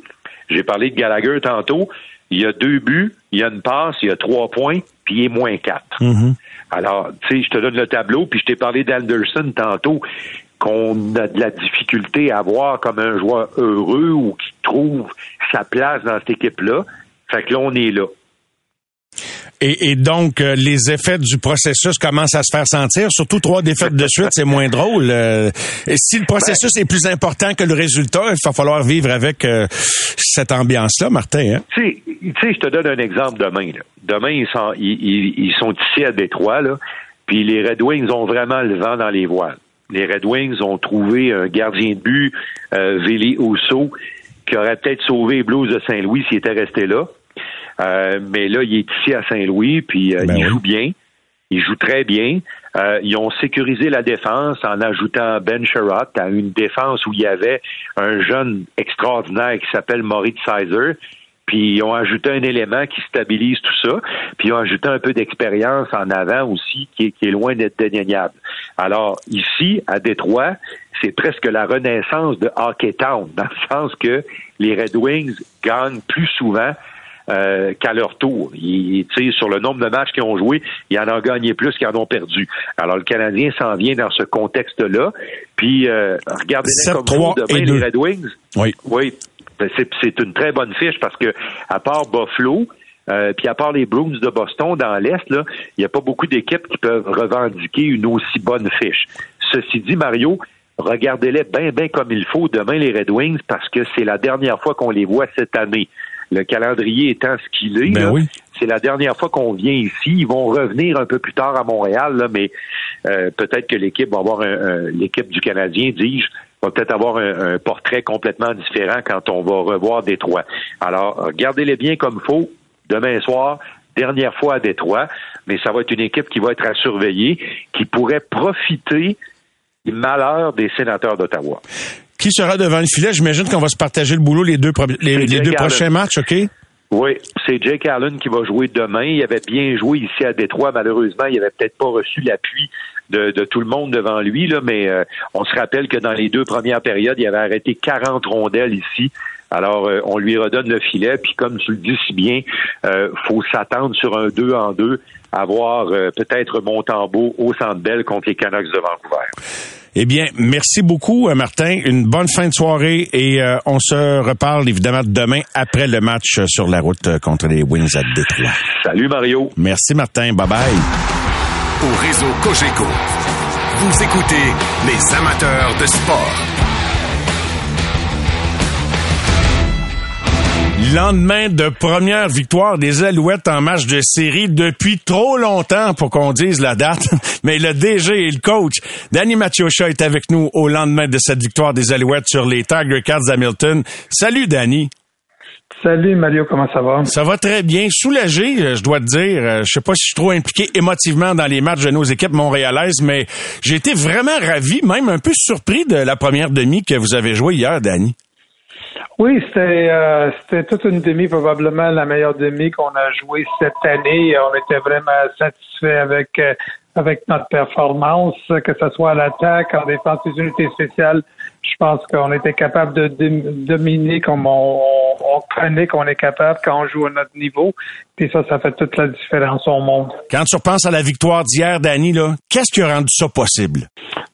J'ai parlé de Gallagher tantôt. Il y a deux buts, il y a une passe, il y a trois points, puis il est moins quatre. Mm-hmm. Alors, tu sais, je te donne le tableau, puis je t'ai parlé d'Anderson tantôt, qu'on a de la difficulté à voir comme un joueur heureux ou qui trouve sa place dans cette équipe-là. Fait que là, on est là. Et, donc, euh, les effets du processus commencent à se faire sentir. Surtout trois défaites de suite, c'est moins drôle. Euh, et si le processus est plus important que le résultat, il va falloir vivre avec euh, cette ambiance-là, Martin. Hein? Tu sais, je te donne un exemple demain. Demain, ils sont, ils, sont ici à Détroit, là, puis les Red Wings ont vraiment le vent dans les voiles. Les Red Wings ont trouvé un gardien de but, euh, Vili Osso, qui aurait peut-être sauvé les Blues de Saint-Louis s'il était resté là. Euh, mais là, il est ici à Saint-Louis, puis euh, ben il joue bien. Il joue très bien. Euh, ils ont sécurisé la défense en ajoutant Ben Sherrod à une défense où il y avait un jeune extraordinaire qui s'appelle Maurice Sizer. Puis ils ont ajouté un élément qui stabilise tout ça. Puis ils ont ajouté un peu d'expérience en avant aussi, qui est, qui est loin d'être déniable. Alors ici, à Détroit, c'est presque la renaissance de Hockey Town, dans le sens que les Red Wings gagnent plus souvent euh, qu'à leur tour. Ils, sur le nombre de matchs qu'ils ont joué, ils en ont gagné plus qu'ils en ont perdu. Alors le Canadien s'en vient dans ce contexte-là. Puis euh, regardez-les comme vous, demain, les Red Wings. Oui. Oui. Ben, c'est une très bonne fiche parce que à part Buffalo, euh, puis à part les Bruins de Boston dans l'Est, il n'y a pas beaucoup d'équipes qui peuvent revendiquer une aussi bonne fiche. Ceci dit, Mario, regardez-les bien, bien comme il faut demain, les Red Wings, parce que c'est la dernière fois qu'on les voit cette année le calendrier étant ce qu'il est. Ben c'est la dernière fois qu'on vient ici. Ils vont revenir un peu plus tard à Montréal, mais euh, peut-être que l'équipe va avoir un, l'équipe du Canadien, dis-je, va peut-être avoir un, portrait complètement différent quand on va revoir Détroit. Alors, regardez-les bien comme il faut. Demain soir, dernière fois à Détroit, mais ça va être une équipe qui va être à surveiller, qui pourrait profiter du malheur des sénateurs d'Ottawa. Qui sera devant le filet? J'imagine qu'on va se partager le boulot les deux, les, deux prochains matchs, OK? Oui, c'est Jake Allen qui va jouer demain. Il avait bien joué ici à Détroit. Malheureusement, il avait peut-être pas reçu l'appui de, tout le monde devant lui, là, mais euh, on se rappelle que dans les deux premières périodes, il avait arrêté 40 rondelles ici. Alors, euh, on lui redonne le filet, puis comme tu le dis si bien, euh, faut s'attendre sur un 2 en 2 à voir euh, peut-être Montembeau au Centre Bell contre les Canucks de Vancouver. Eh bien, merci beaucoup, euh, Martin. Une bonne fin de soirée et euh, on se reparle évidemment demain après le match sur la route contre les Wings à Détroit. Salut Mario. Merci Martin. Bye bye. Au réseau Cogeco, vous écoutez les amateurs de sport. Lendemain de première victoire des Alouettes en match de série depuis trop longtemps pour qu'on dise la date. Mais le DG et le coach, Danny Machocha est avec nous au lendemain de cette victoire des Alouettes sur les Tiger Cats d'Hamilton. Salut Danny. Salut Mario, comment ça va? Ça va très bien. Soulagé, euh, je dois te dire. Euh, je sais pas si je suis trop impliqué émotivement dans les matchs de nos équipes montréalaises, mais j'ai été vraiment ravi, même un peu surpris de la première demi que vous avez jouée hier, Danny. Oui, c'était euh, c'était toute une demi, probablement la meilleure demi qu'on a jouée cette année. On était vraiment satisfait avec euh, avec notre performance, que ce soit à l'attaque, en défense des unités spéciales. Je pense qu'on était capable de dominer comme on, on connaît qu'on est capable quand on joue à notre niveau. Puis ça, ça fait toute la différence au monde. Quand tu repenses à la victoire d'hier, Danny, là, qu'est-ce qui a rendu ça possible?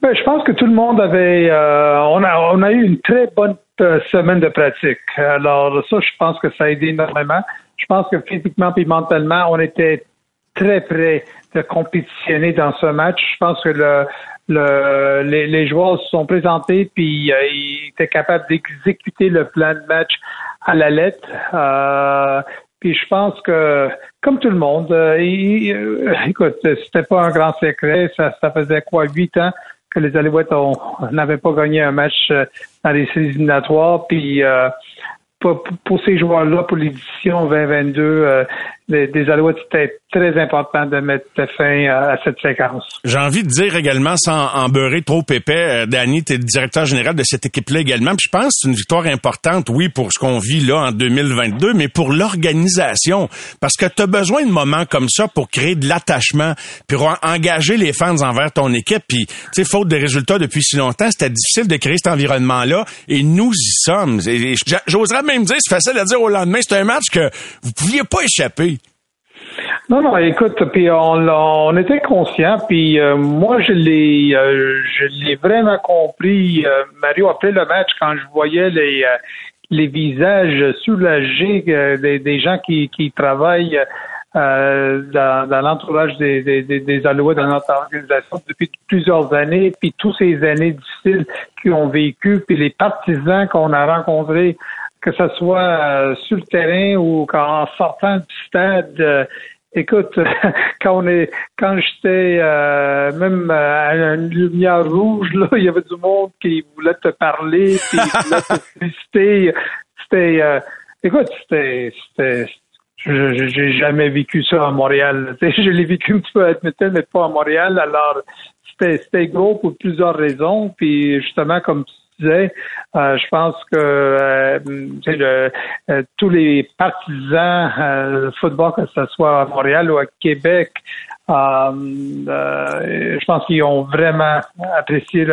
Ben, je pense que tout le monde avait, euh, on a, on a eu une très bonne euh, semaine de pratique. Alors ça, je pense que ça a aidé énormément. Je pense que physiquement et mentalement, on était très près de compétitionner dans ce match. Je pense que le, le, les, les, joueurs se sont présentés puis euh, ils étaient capables d'exécuter le plan de match à la lettre. Euh, puis je pense que, comme tout le monde, euh, il, écoute, c'était pas un grand secret. Ça, ça faisait quoi, huit ans que les Alouettes n'avaient pas gagné un match dans les séries éliminatoires. Puis pour, pour, ces joueurs-là, pour l'édition 2022, des, des Alouettes, c'était très important de mettre fin à cette séquence. J'ai envie de dire également, sans en beurrer trop épais, euh, Danny, tu es le directeur général de cette équipe-là également. Puis je pense que c'est une victoire importante, oui, pour ce qu'on vit là en 2022, mais pour l'organisation. Parce que tu as besoin de moments comme ça pour créer de l'attachement, puis engager les fans envers ton équipe. Puis, tu sais, faute de résultats depuis si longtemps, c'était difficile de créer cet environnement-là. Et nous y sommes. J'oserais même dire, c'est facile à dire au lendemain, c'est un match que vous pouviez pas échapper. Non, non, écoute, puis on, on était conscient, puis euh, moi je l'ai, euh, je l'ai vraiment compris, euh, Mario, après le match, quand je voyais les les visages soulagés des, des, gens qui, qui travaillent dans, dans l'entourage des, des, des Alouettes dans notre organisation depuis plusieurs années, puis tous ces années difficiles qu'ils ont vécu, puis les partisans qu'on a rencontrés que ce soit euh, sur le terrain ou en sortant du stade. Euh, écoute, quand on est, quand j'étais euh, même à une lumière rouge, là, il y avait du monde qui voulait te parler, qui voulait te féliciter. C'était, écoute, c'était, c'était, j'ai jamais vécu ça à Montréal. je l'ai vécu un petit peu à Edmonton, mais pas à Montréal. Alors, c'était, c'était gros pour plusieurs raisons. Puis justement, comme euh, je pense que euh, euh, tous les partisans de football, que ce soit à Montréal ou à Québec, je pense qu'ils ont vraiment apprécié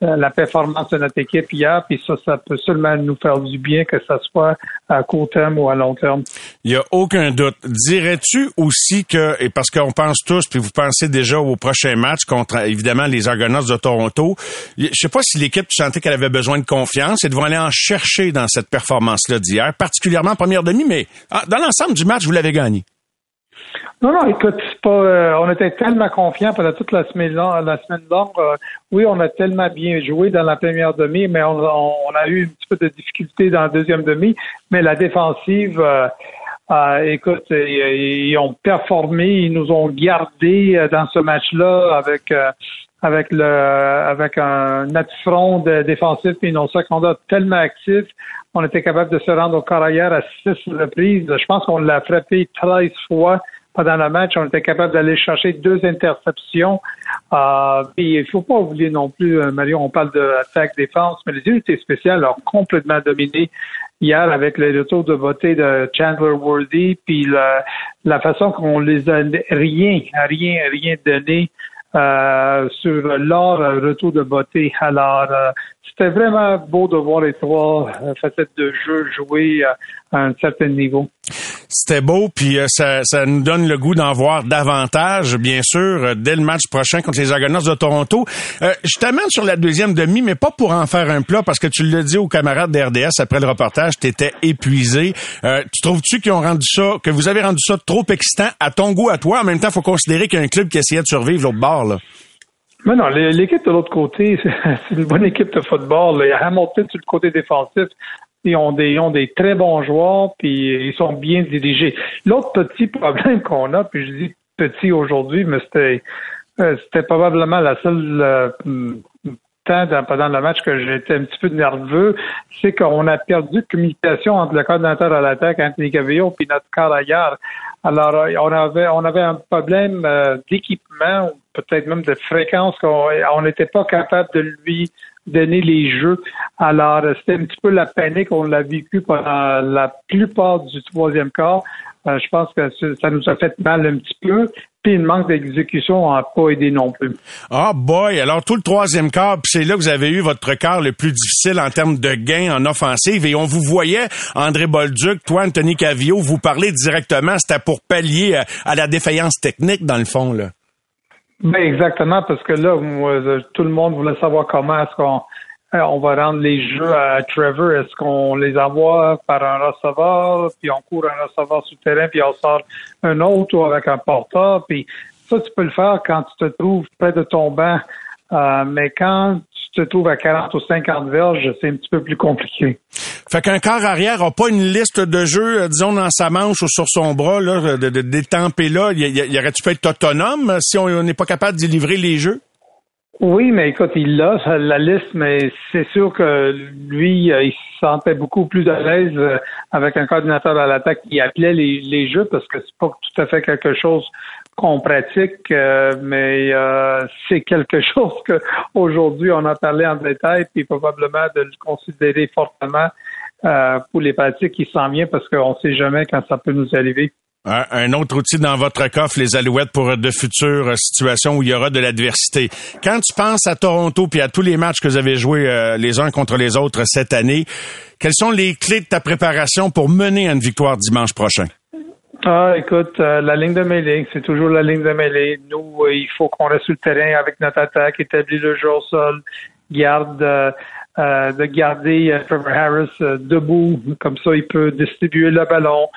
la performance de notre équipe hier, puis ça, ça peut seulement nous faire du bien, que ce soit à court terme ou à long terme. Il n'y a aucun doute. Dirais-tu aussi que, et parce qu'on pense tous, puis vous pensez déjà au prochain match contre, évidemment, les Argonauts de Toronto, je sais pas si l'équipe sentait qu'elle avait besoin de confiance et devrait aller en chercher dans cette performance-là d'hier, particulièrement en première demi, mais ah, dans l'ensemble du match, vous l'avez gagné. Non, non, écoute, euh, on était tellement confiants pendant toute la semaine, longue. Euh, oui, on a tellement bien joué dans la première demi, mais on, a eu un petit peu de difficulté dans la deuxième demi. Mais la défensive, euh, écoute, ils, ont performé, ils nous ont gardés dans ce match-là avec avec le avec un net front défensif et non secondaire tellement actif. On était capable de se rendre au corps à six reprises. Je pense qu'on l'a frappé 13 fois pendant le match, on était capable d'aller chercher deux interceptions. Euh, puis il faut pas oublier non plus, euh, Mario, on parle d'attaque défense, mais les unités spéciales ont complètement dominé hier avec le retour de beauté de Chandler Worthy, puis la, la façon qu'on les a rien, rien, rien donné euh, sur leur retour de beauté. Alors, euh, c'était vraiment beau de voir les trois facettes de jeu jouer à un certain niveau. C'était beau, puis euh, ça, ça, nous donne le goût d'en voir davantage, bien sûr, euh, dès le match prochain contre les Argonauts de Toronto. Euh, je t'amène sur la deuxième demi, mais pas pour en faire un plat, parce que tu l'as dit aux camarades d'RDS après le reportage, tu étais épuisé. tu trouves-tu qu'ils ont rendu ça, que vous avez rendu ça trop excitant à ton goût, à toi? En même temps, il faut considérer qu'il y a un club qui essayait de survivre l'autre bord, là. Mais non, l'équipe de l'autre côté, c'est une bonne équipe de football. Il y a Hamilton sur le côté défensif. Ils ont des, ont des très bons joueurs, puis ils sont bien dirigés. L'autre petit problème qu'on a, puis je dis petit aujourd'hui, mais c'était euh, c'était probablement la seule euh, temps pendant le match que j'étais un petit peu nerveux, c'est qu'on a perdu communication entre le coordinateur à l'attaque, Anthony Cavillo, puis notre carrière. Alors, euh, on avait on avait un problème d'équipement, peut-être même de fréquence, qu'on n'était pas capable de lui donner les jeux. Alors, c'était un petit peu la panique. On l'a vécu pendant la plupart du troisième quart. Euh, je pense que ça nous a fait mal un petit peu. Puis le manque d'exécution n'a pas aidé non plus. Ah boy, alors tout le troisième quart, puis c'est là que vous avez eu votre quart le plus difficile en termes de gains en offensive. Et on vous voyait, André Bolduc, toi, Anthony Cavio, vous parler directement. C'était pour pallier à, à la défaillance technique, dans le fond, là. Ben exactement, parce que là, tout le monde voulait savoir comment est-ce qu'on euh, on va rendre les jeux à Trevor. Est-ce qu'on les envoie par un receveur, puis on court un receveur sur le terrain, puis on sort un autre ou avec un porteur, puis ça, tu peux le faire quand tu te trouves près de ton banc. Euh, mais quand te trouves à 40 ou 50 verges, c'est un petit peu plus compliqué. Fait qu'un corps arrière n'a pas une liste de jeux, euh, disons, dans sa manche ou sur son bras, là, de, de, détemper là. Il, y, aurait-tu pu être autonome si on n'est pas capable de livrer les jeux? Oui, mais écoute, il a la liste, mais c'est sûr que lui, euh, il se sentait beaucoup plus à l'aise avec un coordinateur à l'attaque qui appelait les, les jeux parce que c'est pas tout à fait quelque chose qu'on pratique, euh, mais euh, c'est quelque chose que aujourd'hui on a parlé en détail, puis probablement de le considérer fortement euh, pour les pratiques qui s'en viennent parce qu'on ne sait jamais quand ça peut nous arriver. Un autre outil dans votre coffre, les Alouettes, pour de futures situations où il y aura de l'adversité. Quand tu penses à Toronto puis à tous les matchs que vous avez joués les uns contre les autres cette année, quelles sont les clés de ta préparation pour mener à une victoire dimanche prochain? Ah, écoute, euh, la ligne de mêlée, c'est toujours la ligne de mêlée. Nous, euh, il faut qu'on reste sur le terrain avec notre attaque, établir le jeu au sol, garde euh, de garder Trevor Harris debout, comme ça il peut distribuer le ballon.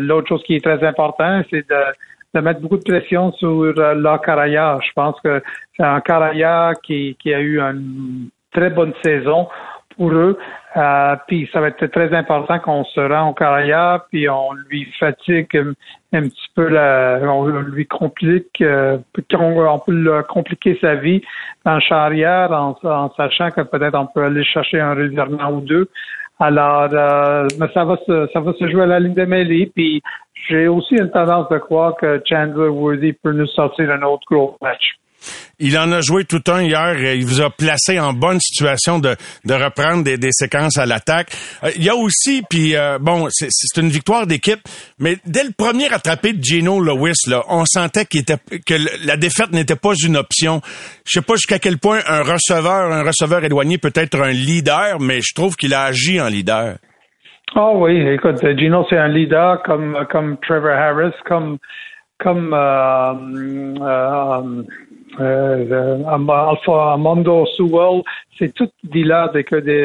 L'autre chose qui est très important, c'est de, de, mettre beaucoup de pression sur euh, Caraya. Je pense que c'est un Caraya qui, qui a eu une très bonne saison pour eux. Euh, puis ça va être très important qu'on se rend au carrière, puis on lui fatigue un, petit peu, la, on lui complique, euh, on, peut le compliquer sa vie en charrière en, sachant que peut-être on peut aller chercher un revirement ou deux. Alors, euh, mais ça va se, ça va se jouer à la ligne de mêlée. Puis j'ai aussi une tendance de croire que Chandler Worthy peut nous sortir un autre gros match. Il en a joué tout un hier. Il vous a placé en bonne situation de, de reprendre des, des séquences à l'attaque. Euh, il y a aussi, puis euh, bon, c'est une victoire d'équipe, mais dès le premier rattrapé de Gino Lewis, là, on sentait était, que la défaite n'était pas une option. Je sais pas jusqu'à quel point un receveur, un receveur éloigné peut être un leader, mais je trouve qu'il a agi en leader. Oh oui, écoute, Gino c'est un leader comme comme Trevor Harris, comme comme euh, euh, euh, Alpha Mondo Sewell, c'est tout des là des,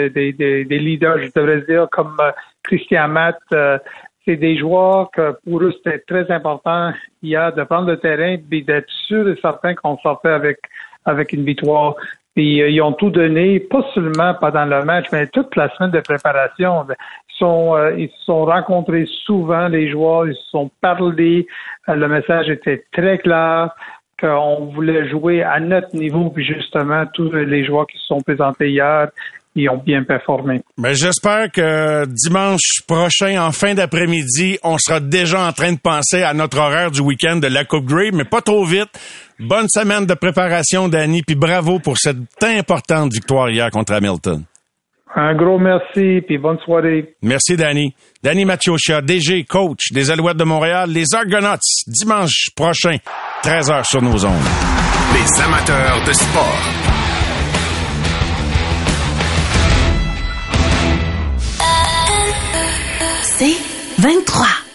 des, des, des, leaders, je devrais dire, comme euh, Christian Matt. Euh, c'est des joueurs que pour eux, c'était très important hier de prendre le terrain et d'être sûr et certain qu'on sortait avec, avec une victoire. Puis ils ont tout donné, pas seulement pendant le match, mais toute la semaine de préparation. Ils sont, ils se sont rencontrés souvent, les joueurs, ils se sont parlé. le message était très clair qu'on voulait jouer à notre niveau, puis justement, tous les joueurs qui se sont présentés hier, ils ont bien performé. Mais j'espère que dimanche prochain, en fin d'après-midi, on sera déjà en train de penser à notre horaire du week-end de la Coupe Grey, mais pas trop vite. Bonne semaine de préparation, Danny, puis bravo pour cette importante victoire hier contre Hamilton. Un gros merci, puis bonne soirée. Merci, Danny. Danny Machiocha, DG, coach des Alouettes de Montréal, les Argonauts, dimanche prochain, 13h sur nos ondes. Les amateurs de sport. C'est 23.